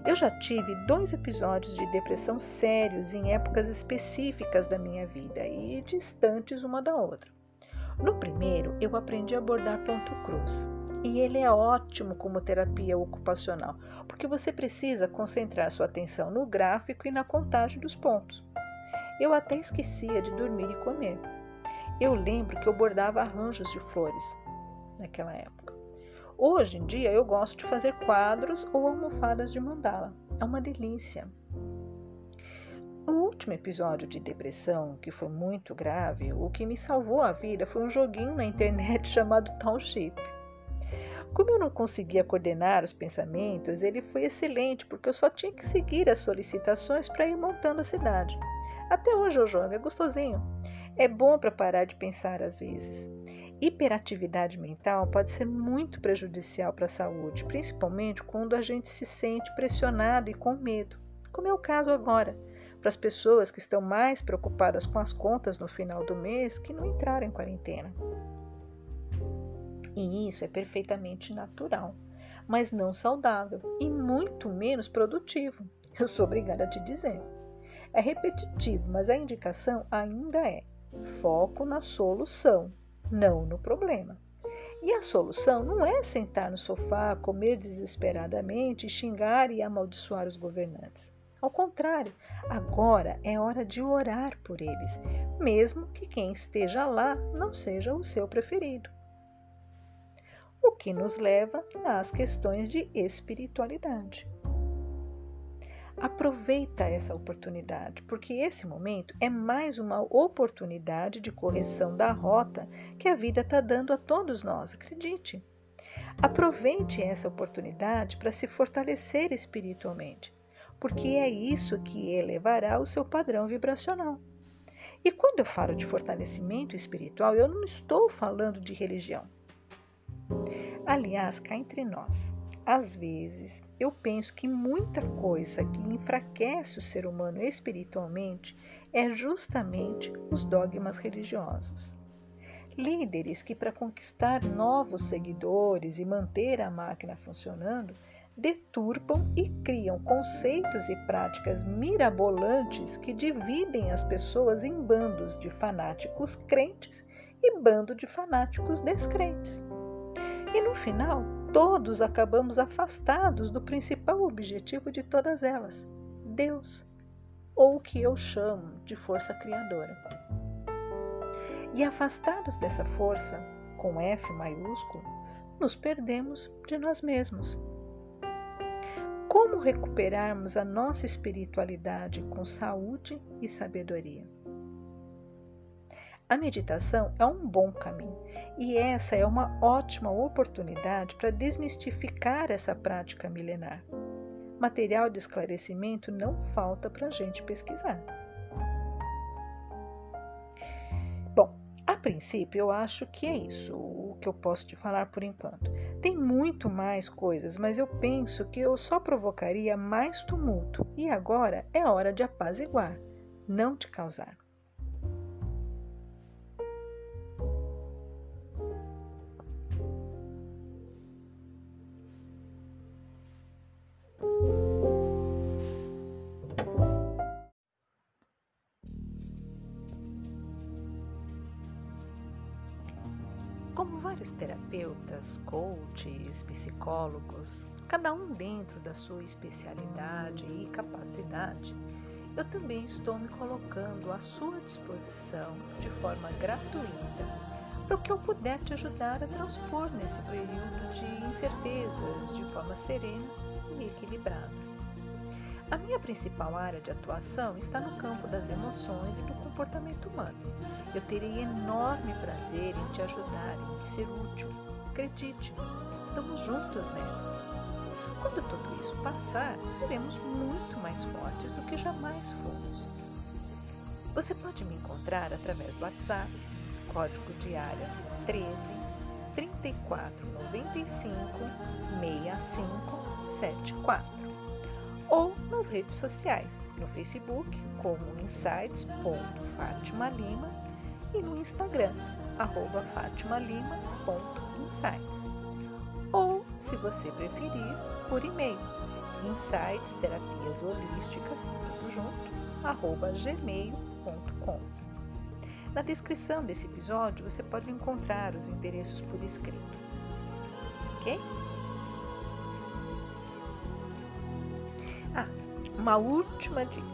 Eu já tive dois episódios de depressão sérios em épocas específicas da minha vida e distantes uma da outra. No primeiro, eu aprendi a abordar ponto cruz. E ele é ótimo como terapia ocupacional, porque você precisa concentrar sua atenção no gráfico e na contagem dos pontos. Eu até esquecia de dormir e comer. Eu lembro que eu bordava arranjos de flores naquela época. Hoje em dia eu gosto de fazer quadros ou almofadas de mandala. É uma delícia. No último episódio de depressão, que foi muito grave, o que me salvou a vida foi um joguinho na internet chamado Township. Como eu não conseguia coordenar os pensamentos, ele foi excelente porque eu só tinha que seguir as solicitações para ir montando a cidade. Até hoje eu jogo, é gostosinho. É bom para parar de pensar às vezes. Hiperatividade mental pode ser muito prejudicial para a saúde, principalmente quando a gente se sente pressionado e com medo, como é o caso agora para as pessoas que estão mais preocupadas com as contas no final do mês que não entraram em quarentena. E isso é perfeitamente natural, mas não saudável e muito menos produtivo. Eu sou obrigada a te dizer. É repetitivo, mas a indicação ainda é foco na solução, não no problema. E a solução não é sentar no sofá, comer desesperadamente, xingar e amaldiçoar os governantes. Ao contrário, agora é hora de orar por eles, mesmo que quem esteja lá não seja o seu preferido. O que nos leva às questões de espiritualidade. Aproveita essa oportunidade, porque esse momento é mais uma oportunidade de correção da rota que a vida está dando a todos nós, acredite. Aproveite essa oportunidade para se fortalecer espiritualmente porque é isso que elevará o seu padrão vibracional. E quando eu falo de fortalecimento espiritual, eu não estou falando de religião. Aliás, cá entre nós, às vezes eu penso que muita coisa que enfraquece o ser humano espiritualmente é justamente os dogmas religiosos. Líderes que, para conquistar novos seguidores e manter a máquina funcionando, deturpam e criam conceitos e práticas mirabolantes que dividem as pessoas em bandos de fanáticos crentes e bando de fanáticos descrentes. E no final, todos acabamos afastados do principal objetivo de todas elas, Deus, ou o que eu chamo de força criadora. E afastados dessa força, com F maiúsculo, nos perdemos de nós mesmos como recuperarmos a nossa espiritualidade com saúde e sabedoria? A meditação é um bom caminho e essa é uma ótima oportunidade para desmistificar essa prática milenar. Material de esclarecimento não falta para a gente pesquisar. Bom, a princípio eu acho que é isso o que eu posso te falar por enquanto. Tem muito mais coisas, mas eu penso que eu só provocaria mais tumulto e agora é hora de apaziguar, não de causar. Terapeutas, coaches, psicólogos, cada um dentro da sua especialidade e capacidade, eu também estou me colocando à sua disposição de forma gratuita para o que eu puder te ajudar a transpor nesse período de incertezas de forma serena e equilibrada. A minha principal área de atuação está no campo das emoções e do comportamento humano. Eu terei enorme prazer em te ajudar, em ser útil. Acredite, estamos juntos nessa. Quando tudo isso passar, seremos muito mais fortes do que jamais fomos. Você pode me encontrar através do WhatsApp, código de área 13 34 95 65 74 ou nas redes sociais, no Facebook como insights.fatimalima e no Instagram, arroba fatimalima.insights. Ou, se você preferir, por e-mail, insights terapias holísticas, tudo junto, arroba gmail.com. Na descrição desse episódio você pode encontrar os endereços por escrito. Ok? Uma última dica.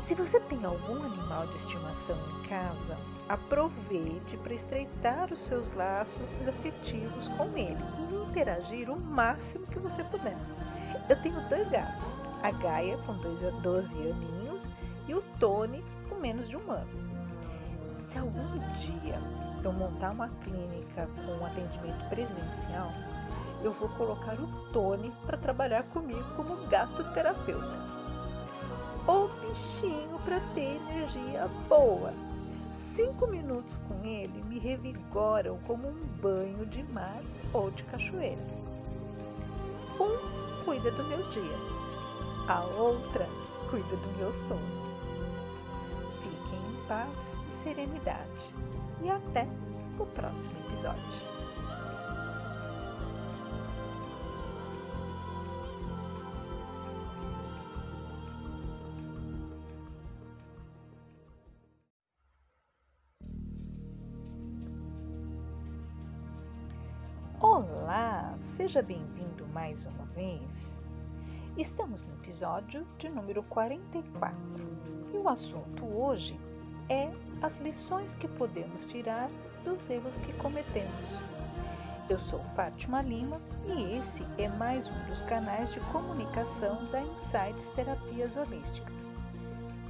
Se você tem algum animal de estimação em casa, aproveite para estreitar os seus laços afetivos com ele e interagir o máximo que você puder. Eu tenho dois gatos, a Gaia com 12 aninhos e o Tony com menos de um ano. Se algum dia eu montar uma clínica com atendimento presencial, eu vou colocar o Tony para trabalhar comigo como gato terapeuta. O bichinho para ter energia boa. Cinco minutos com ele me revigoram como um banho de mar ou de cachoeira. Um cuida do meu dia, a outra cuida do meu sono. Fiquem em paz e serenidade e até o próximo episódio. Seja bem-vindo mais uma vez. Estamos no episódio de número 44 e o assunto hoje é as lições que podemos tirar dos erros que cometemos. Eu sou Fátima Lima e esse é mais um dos canais de comunicação da Insights Terapias Holísticas.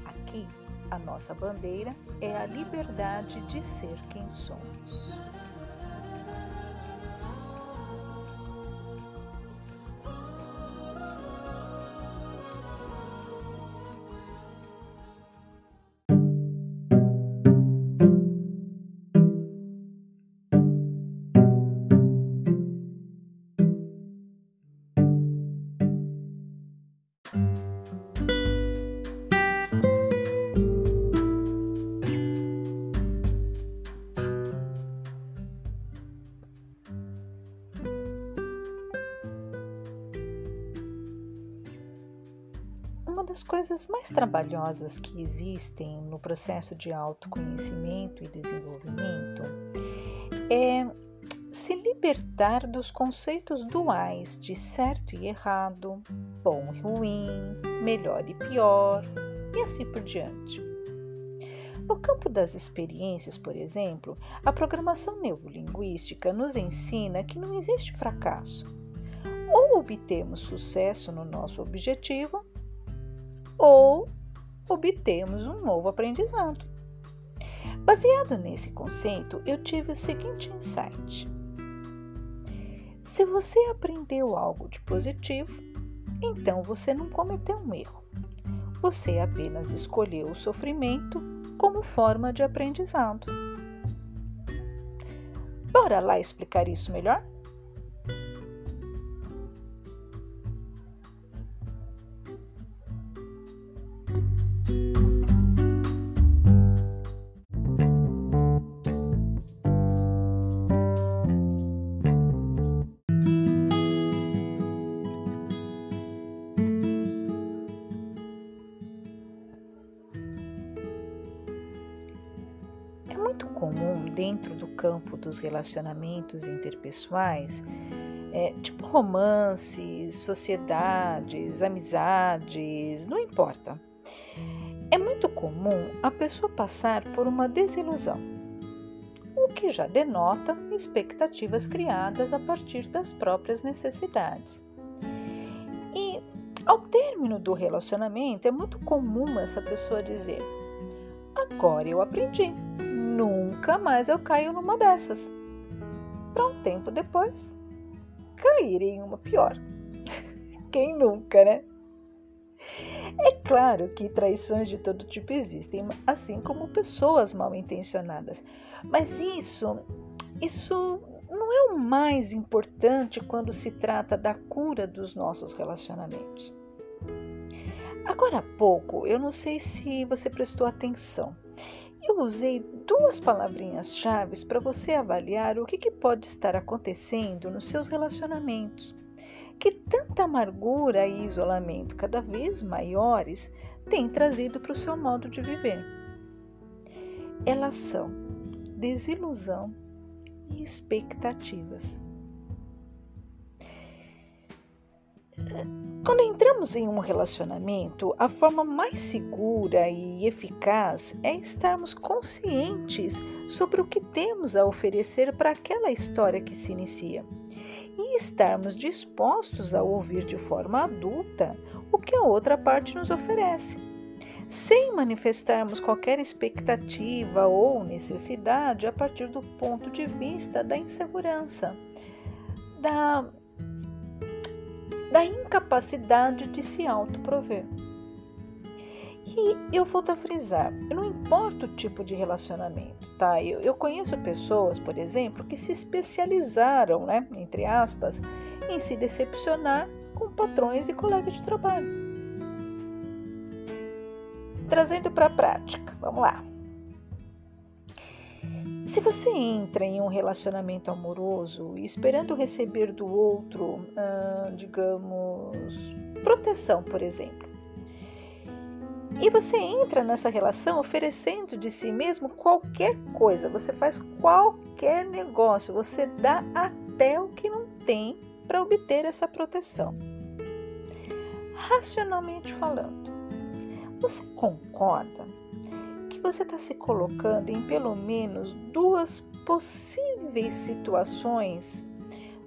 Aqui, a nossa bandeira é a liberdade de ser quem somos. Coisas mais trabalhosas que existem no processo de autoconhecimento e desenvolvimento é se libertar dos conceitos duais de certo e errado, bom e ruim, melhor e pior, e assim por diante. No campo das experiências, por exemplo, a programação neurolinguística nos ensina que não existe fracasso. Ou obtemos sucesso no nosso objetivo, ou obtemos um novo aprendizado. Baseado nesse conceito, eu tive o seguinte insight: se você aprendeu algo de positivo, então você não cometeu um erro. Você apenas escolheu o sofrimento como forma de aprendizado. Bora lá explicar isso melhor? Campo dos relacionamentos interpessoais, é, tipo romances, sociedades, amizades, não importa. É muito comum a pessoa passar por uma desilusão. o que já denota expectativas criadas a partir das próprias necessidades. E ao término do relacionamento, é muito comum essa pessoa dizer: Agora eu aprendi, nunca mais eu caio numa dessas. Para um tempo depois, cair em uma pior. Quem nunca, né? É claro que traições de todo tipo existem, assim como pessoas mal intencionadas. Mas isso, isso não é o mais importante quando se trata da cura dos nossos relacionamentos. Agora há pouco, eu não sei se você prestou atenção. Eu usei duas palavrinhas-chave para você avaliar o que, que pode estar acontecendo nos seus relacionamentos que tanta amargura e isolamento cada vez maiores têm trazido para o seu modo de viver. Elas são desilusão e expectativas. Quando entramos em um relacionamento, a forma mais segura e eficaz é estarmos conscientes sobre o que temos a oferecer para aquela história que se inicia. E estarmos dispostos a ouvir de forma adulta o que a outra parte nos oferece, sem manifestarmos qualquer expectativa ou necessidade a partir do ponto de vista da insegurança, da, da incapacidade de se autoprover. E eu volto a frisar, não importa o tipo de relacionamento, tá? Eu, eu conheço pessoas, por exemplo, que se especializaram, né, entre aspas, em se decepcionar com patrões e colegas de trabalho. Trazendo para a prática, vamos lá. Se você entra em um relacionamento amoroso esperando receber do outro, ah, digamos, proteção, por exemplo, e você entra nessa relação oferecendo de si mesmo qualquer coisa, você faz qualquer negócio, você dá até o que não tem para obter essa proteção. Racionalmente falando, você concorda você está se colocando em pelo menos duas possíveis situações,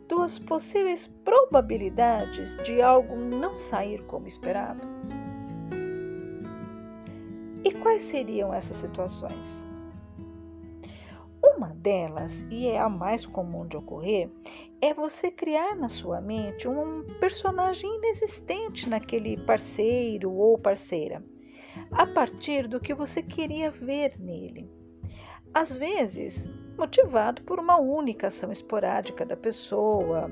duas possíveis probabilidades de algo não sair como esperado? E quais seriam essas situações? Uma delas, e é a mais comum de ocorrer, é você criar na sua mente um personagem inexistente naquele parceiro ou parceira, a partir do que você queria ver nele. Às vezes, motivado por uma única ação esporádica da pessoa,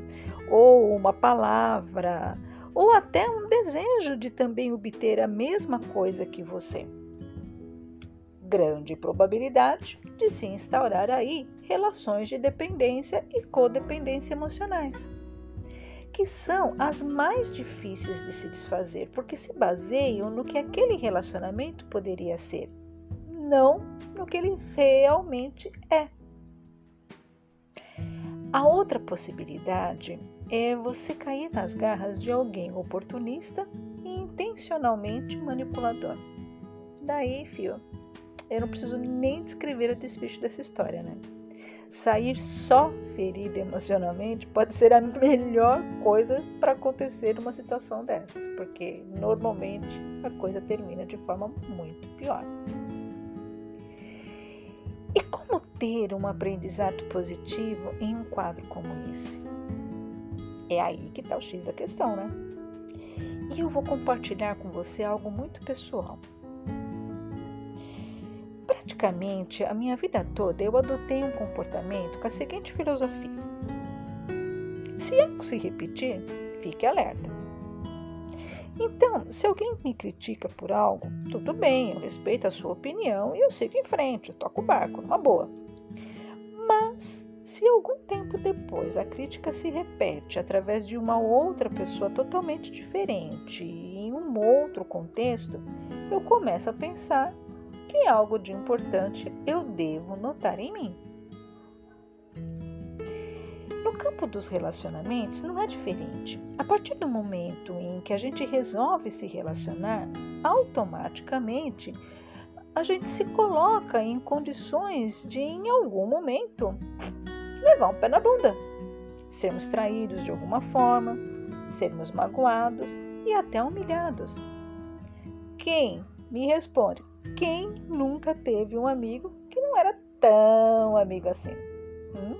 ou uma palavra, ou até um desejo de também obter a mesma coisa que você grande probabilidade de se instaurar aí relações de dependência e codependência emocionais, que são as mais difíceis de se desfazer, porque se baseiam no que aquele relacionamento poderia ser, não no que ele realmente é. A outra possibilidade é você cair nas garras de alguém oportunista e intencionalmente manipulador. Daí, fio, eu não preciso nem descrever o desfecho dessa história, né? Sair só ferido emocionalmente pode ser a melhor coisa para acontecer numa situação dessas, porque normalmente a coisa termina de forma muito pior. E como ter um aprendizado positivo em um quadro como esse? É aí que está o X da questão, né? E eu vou compartilhar com você algo muito pessoal praticamente a minha vida toda eu adotei um comportamento com a seguinte filosofia: se algo se repetir, fique alerta. Então, se alguém me critica por algo, tudo bem, eu respeito a sua opinião e eu sigo em frente, eu toco o barco, numa boa. Mas, se algum tempo depois a crítica se repete através de uma outra pessoa totalmente diferente, em um outro contexto, eu começo a pensar que algo de importante eu devo notar em mim. No campo dos relacionamentos não é diferente. A partir do momento em que a gente resolve se relacionar, automaticamente a gente se coloca em condições de, em algum momento, levar um pé na bunda, sermos traídos de alguma forma, sermos magoados e até humilhados. Quem me responde? Quem nunca teve um amigo que não era tão amigo assim? Hum?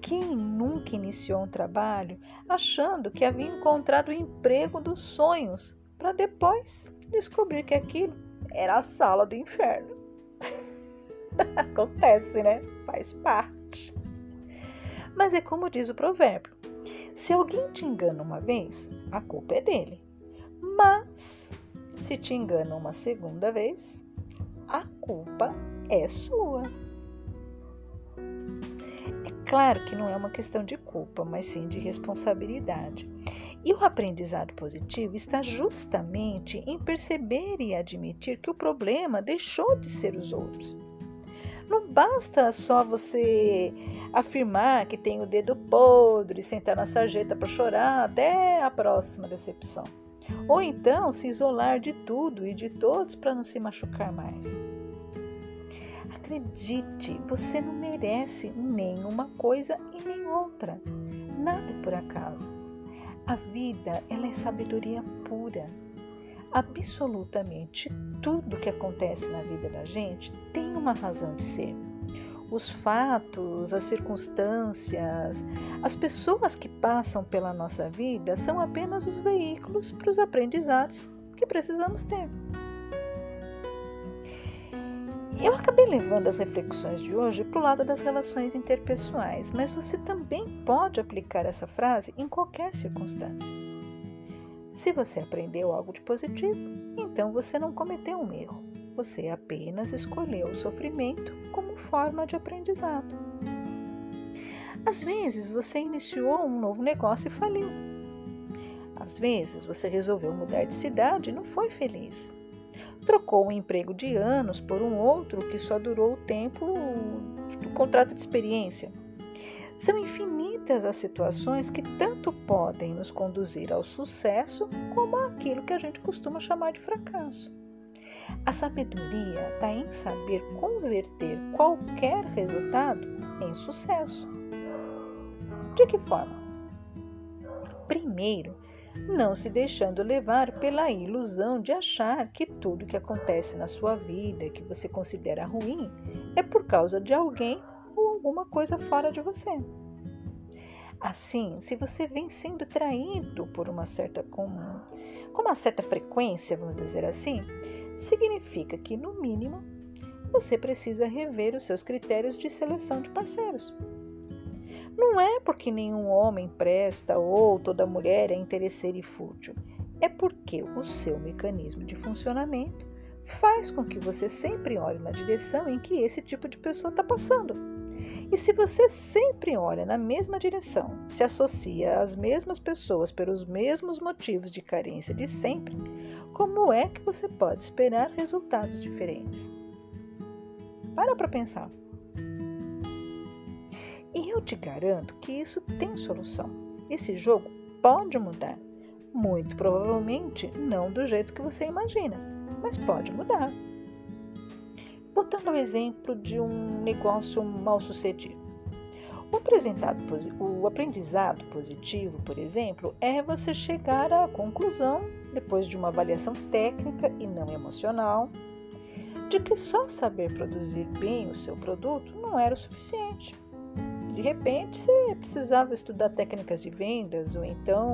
Quem nunca iniciou um trabalho achando que havia encontrado o emprego dos sonhos para depois descobrir que aquilo era a sala do inferno? Acontece, né? Faz parte. Mas é como diz o provérbio: se alguém te engana uma vez, a culpa é dele. Mas se te engana uma segunda vez, a culpa é sua. É claro que não é uma questão de culpa, mas sim de responsabilidade. E o aprendizado positivo está justamente em perceber e admitir que o problema deixou de ser os outros. Não basta só você afirmar que tem o dedo podre, sentar na sarjeta para chorar até a próxima decepção. Ou então se isolar de tudo e de todos para não se machucar mais. Acredite, você não merece nenhuma coisa e nem outra. Nada por acaso. A vida, ela é sabedoria pura. Absolutamente tudo que acontece na vida da gente tem uma razão de ser os fatos, as circunstâncias, as pessoas que passam pela nossa vida são apenas os veículos para os aprendizados que precisamos ter. Eu acabei levando as reflexões de hoje para o lado das relações interpessoais, mas você também pode aplicar essa frase em qualquer circunstância. Se você aprendeu algo de positivo, então você não cometeu um erro. Você apenas escolheu o sofrimento como forma de aprendizado. Às vezes você iniciou um novo negócio e faliu. Às vezes você resolveu mudar de cidade e não foi feliz. Trocou um emprego de anos por um outro que só durou o tempo do contrato de experiência. São infinitas as situações que tanto podem nos conduzir ao sucesso como aquilo que a gente costuma chamar de fracasso. A sabedoria está em saber converter qualquer resultado em sucesso. De que forma? Primeiro, não se deixando levar pela ilusão de achar que tudo que acontece na sua vida que você considera ruim é por causa de alguém ou alguma coisa fora de você. Assim, se você vem sendo traído por uma certa com, com uma certa frequência, vamos dizer assim, significa que, no mínimo, você precisa rever os seus critérios de seleção de parceiros. Não é porque nenhum homem presta ou toda mulher é interesseira e fútil, é porque o seu mecanismo de funcionamento faz com que você sempre olhe na direção em que esse tipo de pessoa está passando. E se você sempre olha na mesma direção, se associa às mesmas pessoas pelos mesmos motivos de carência de sempre, como é que você pode esperar resultados diferentes? Para para pensar. E eu te garanto que isso tem solução. Esse jogo pode mudar. Muito provavelmente não do jeito que você imagina, mas pode mudar. Botando o exemplo de um negócio mal sucedido. O, o aprendizado positivo, por exemplo, é você chegar à conclusão, depois de uma avaliação técnica e não emocional, de que só saber produzir bem o seu produto não era o suficiente. De repente, você precisava estudar técnicas de vendas, ou então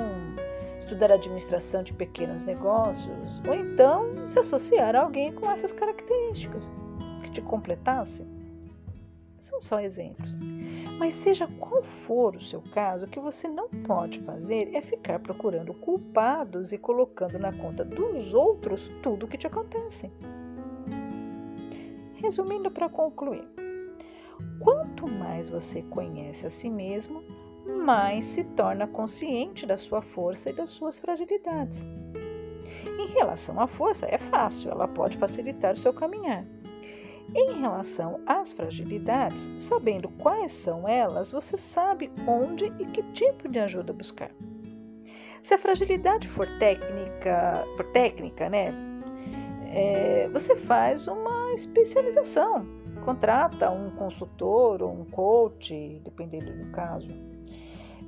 estudar administração de pequenos negócios, ou então se associar a alguém com essas características que te completasse. São só exemplos. Mas seja qual for o seu caso, o que você não pode fazer é ficar procurando culpados e colocando na conta dos outros tudo o que te acontece. Resumindo para concluir, quanto mais você conhece a si mesmo, mais se torna consciente da sua força e das suas fragilidades. Em relação à força, é fácil, ela pode facilitar o seu caminhar. Em relação às fragilidades, sabendo quais são elas, você sabe onde e que tipo de ajuda buscar. Se a fragilidade for técnica, for técnica, né? é, você faz uma especialização, contrata um consultor ou um coach, dependendo do caso.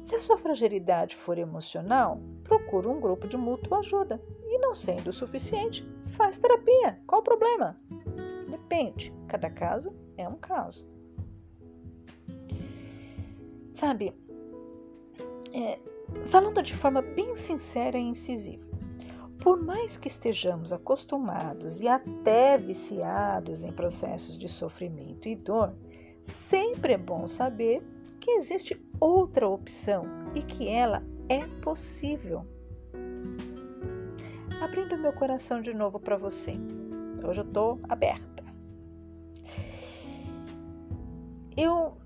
Se a sua fragilidade for emocional, procure um grupo de mútua ajuda. E não sendo o suficiente, faz terapia. Qual o problema? Depende, cada caso é um caso. Sabe, é, falando de forma bem sincera e incisiva, por mais que estejamos acostumados e até viciados em processos de sofrimento e dor, sempre é bom saber que existe outra opção e que ela é possível. Abrindo meu coração de novo para você. Hoje eu estou aberta. Eu,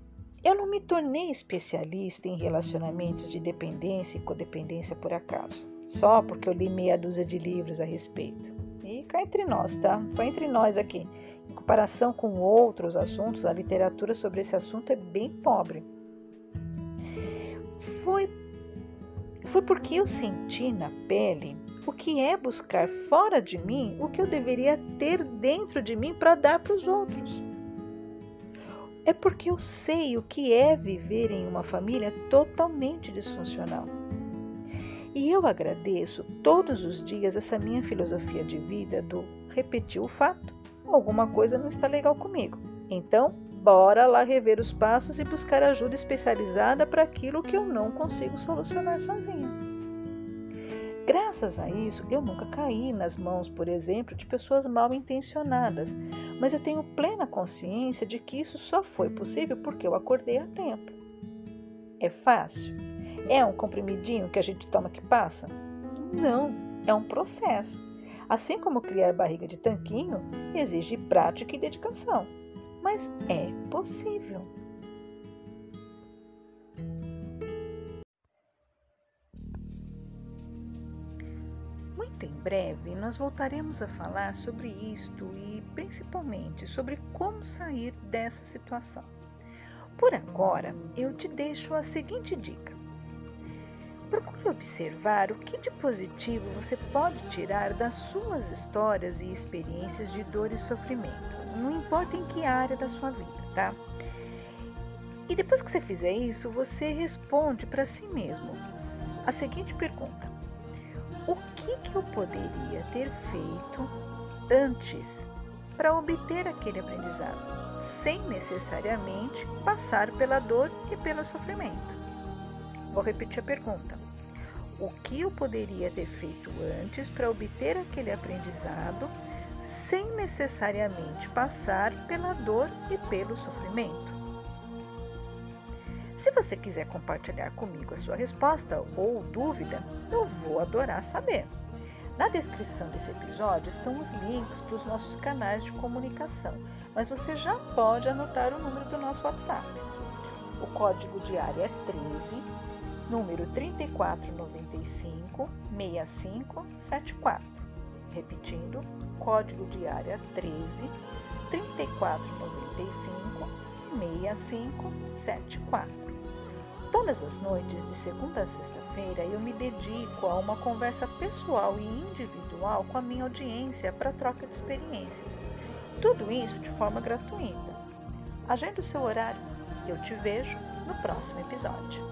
eu não me tornei especialista em relacionamentos de dependência e codependência por acaso, só porque eu li meia dúzia de livros a respeito. E cá entre nós, tá? Só entre nós aqui. Em comparação com outros assuntos, a literatura sobre esse assunto é bem pobre foi, foi porque eu senti na pele o que é buscar fora de mim o que eu deveria ter dentro de mim para dar para os outros. É porque eu sei o que é viver em uma família totalmente disfuncional. E eu agradeço todos os dias essa minha filosofia de vida do repetir o fato, alguma coisa não está legal comigo. Então, Bora lá rever os passos e buscar ajuda especializada para aquilo que eu não consigo solucionar sozinha. Graças a isso, eu nunca caí nas mãos, por exemplo, de pessoas mal intencionadas, mas eu tenho plena consciência de que isso só foi possível porque eu acordei a tempo. É fácil? É um comprimidinho que a gente toma que passa? Não, é um processo. Assim como criar barriga de tanquinho, exige prática e dedicação mas é possível. Muito em breve nós voltaremos a falar sobre isto e principalmente sobre como sair dessa situação. Por agora, eu te deixo a seguinte dica. Procure observar o que de positivo você pode tirar das suas histórias e experiências de dor e sofrimento não importa em que área da sua vida, tá? E depois que você fizer isso, você responde para si mesmo a seguinte pergunta: que, eu poderia ter feito antes para obter aquele aprendizado, sem necessariamente passar pela dor e pelo sofrimento? Vou repetir a pergunta. O que eu poderia ter feito antes para obter aquele aprendizado sem necessariamente passar pela dor e pelo sofrimento. Se você quiser compartilhar comigo a sua resposta ou dúvida, eu vou adorar saber. Na descrição desse episódio estão os links para os nossos canais de comunicação, mas você já pode anotar o número do nosso WhatsApp. O código de área é 13, número 3495 6574. Repetindo, código de área 13 3495 6574. Todas as noites, de segunda a sexta-feira, eu me dedico a uma conversa pessoal e individual com a minha audiência para troca de experiências. Tudo isso de forma gratuita. Agende o seu horário. Eu te vejo no próximo episódio.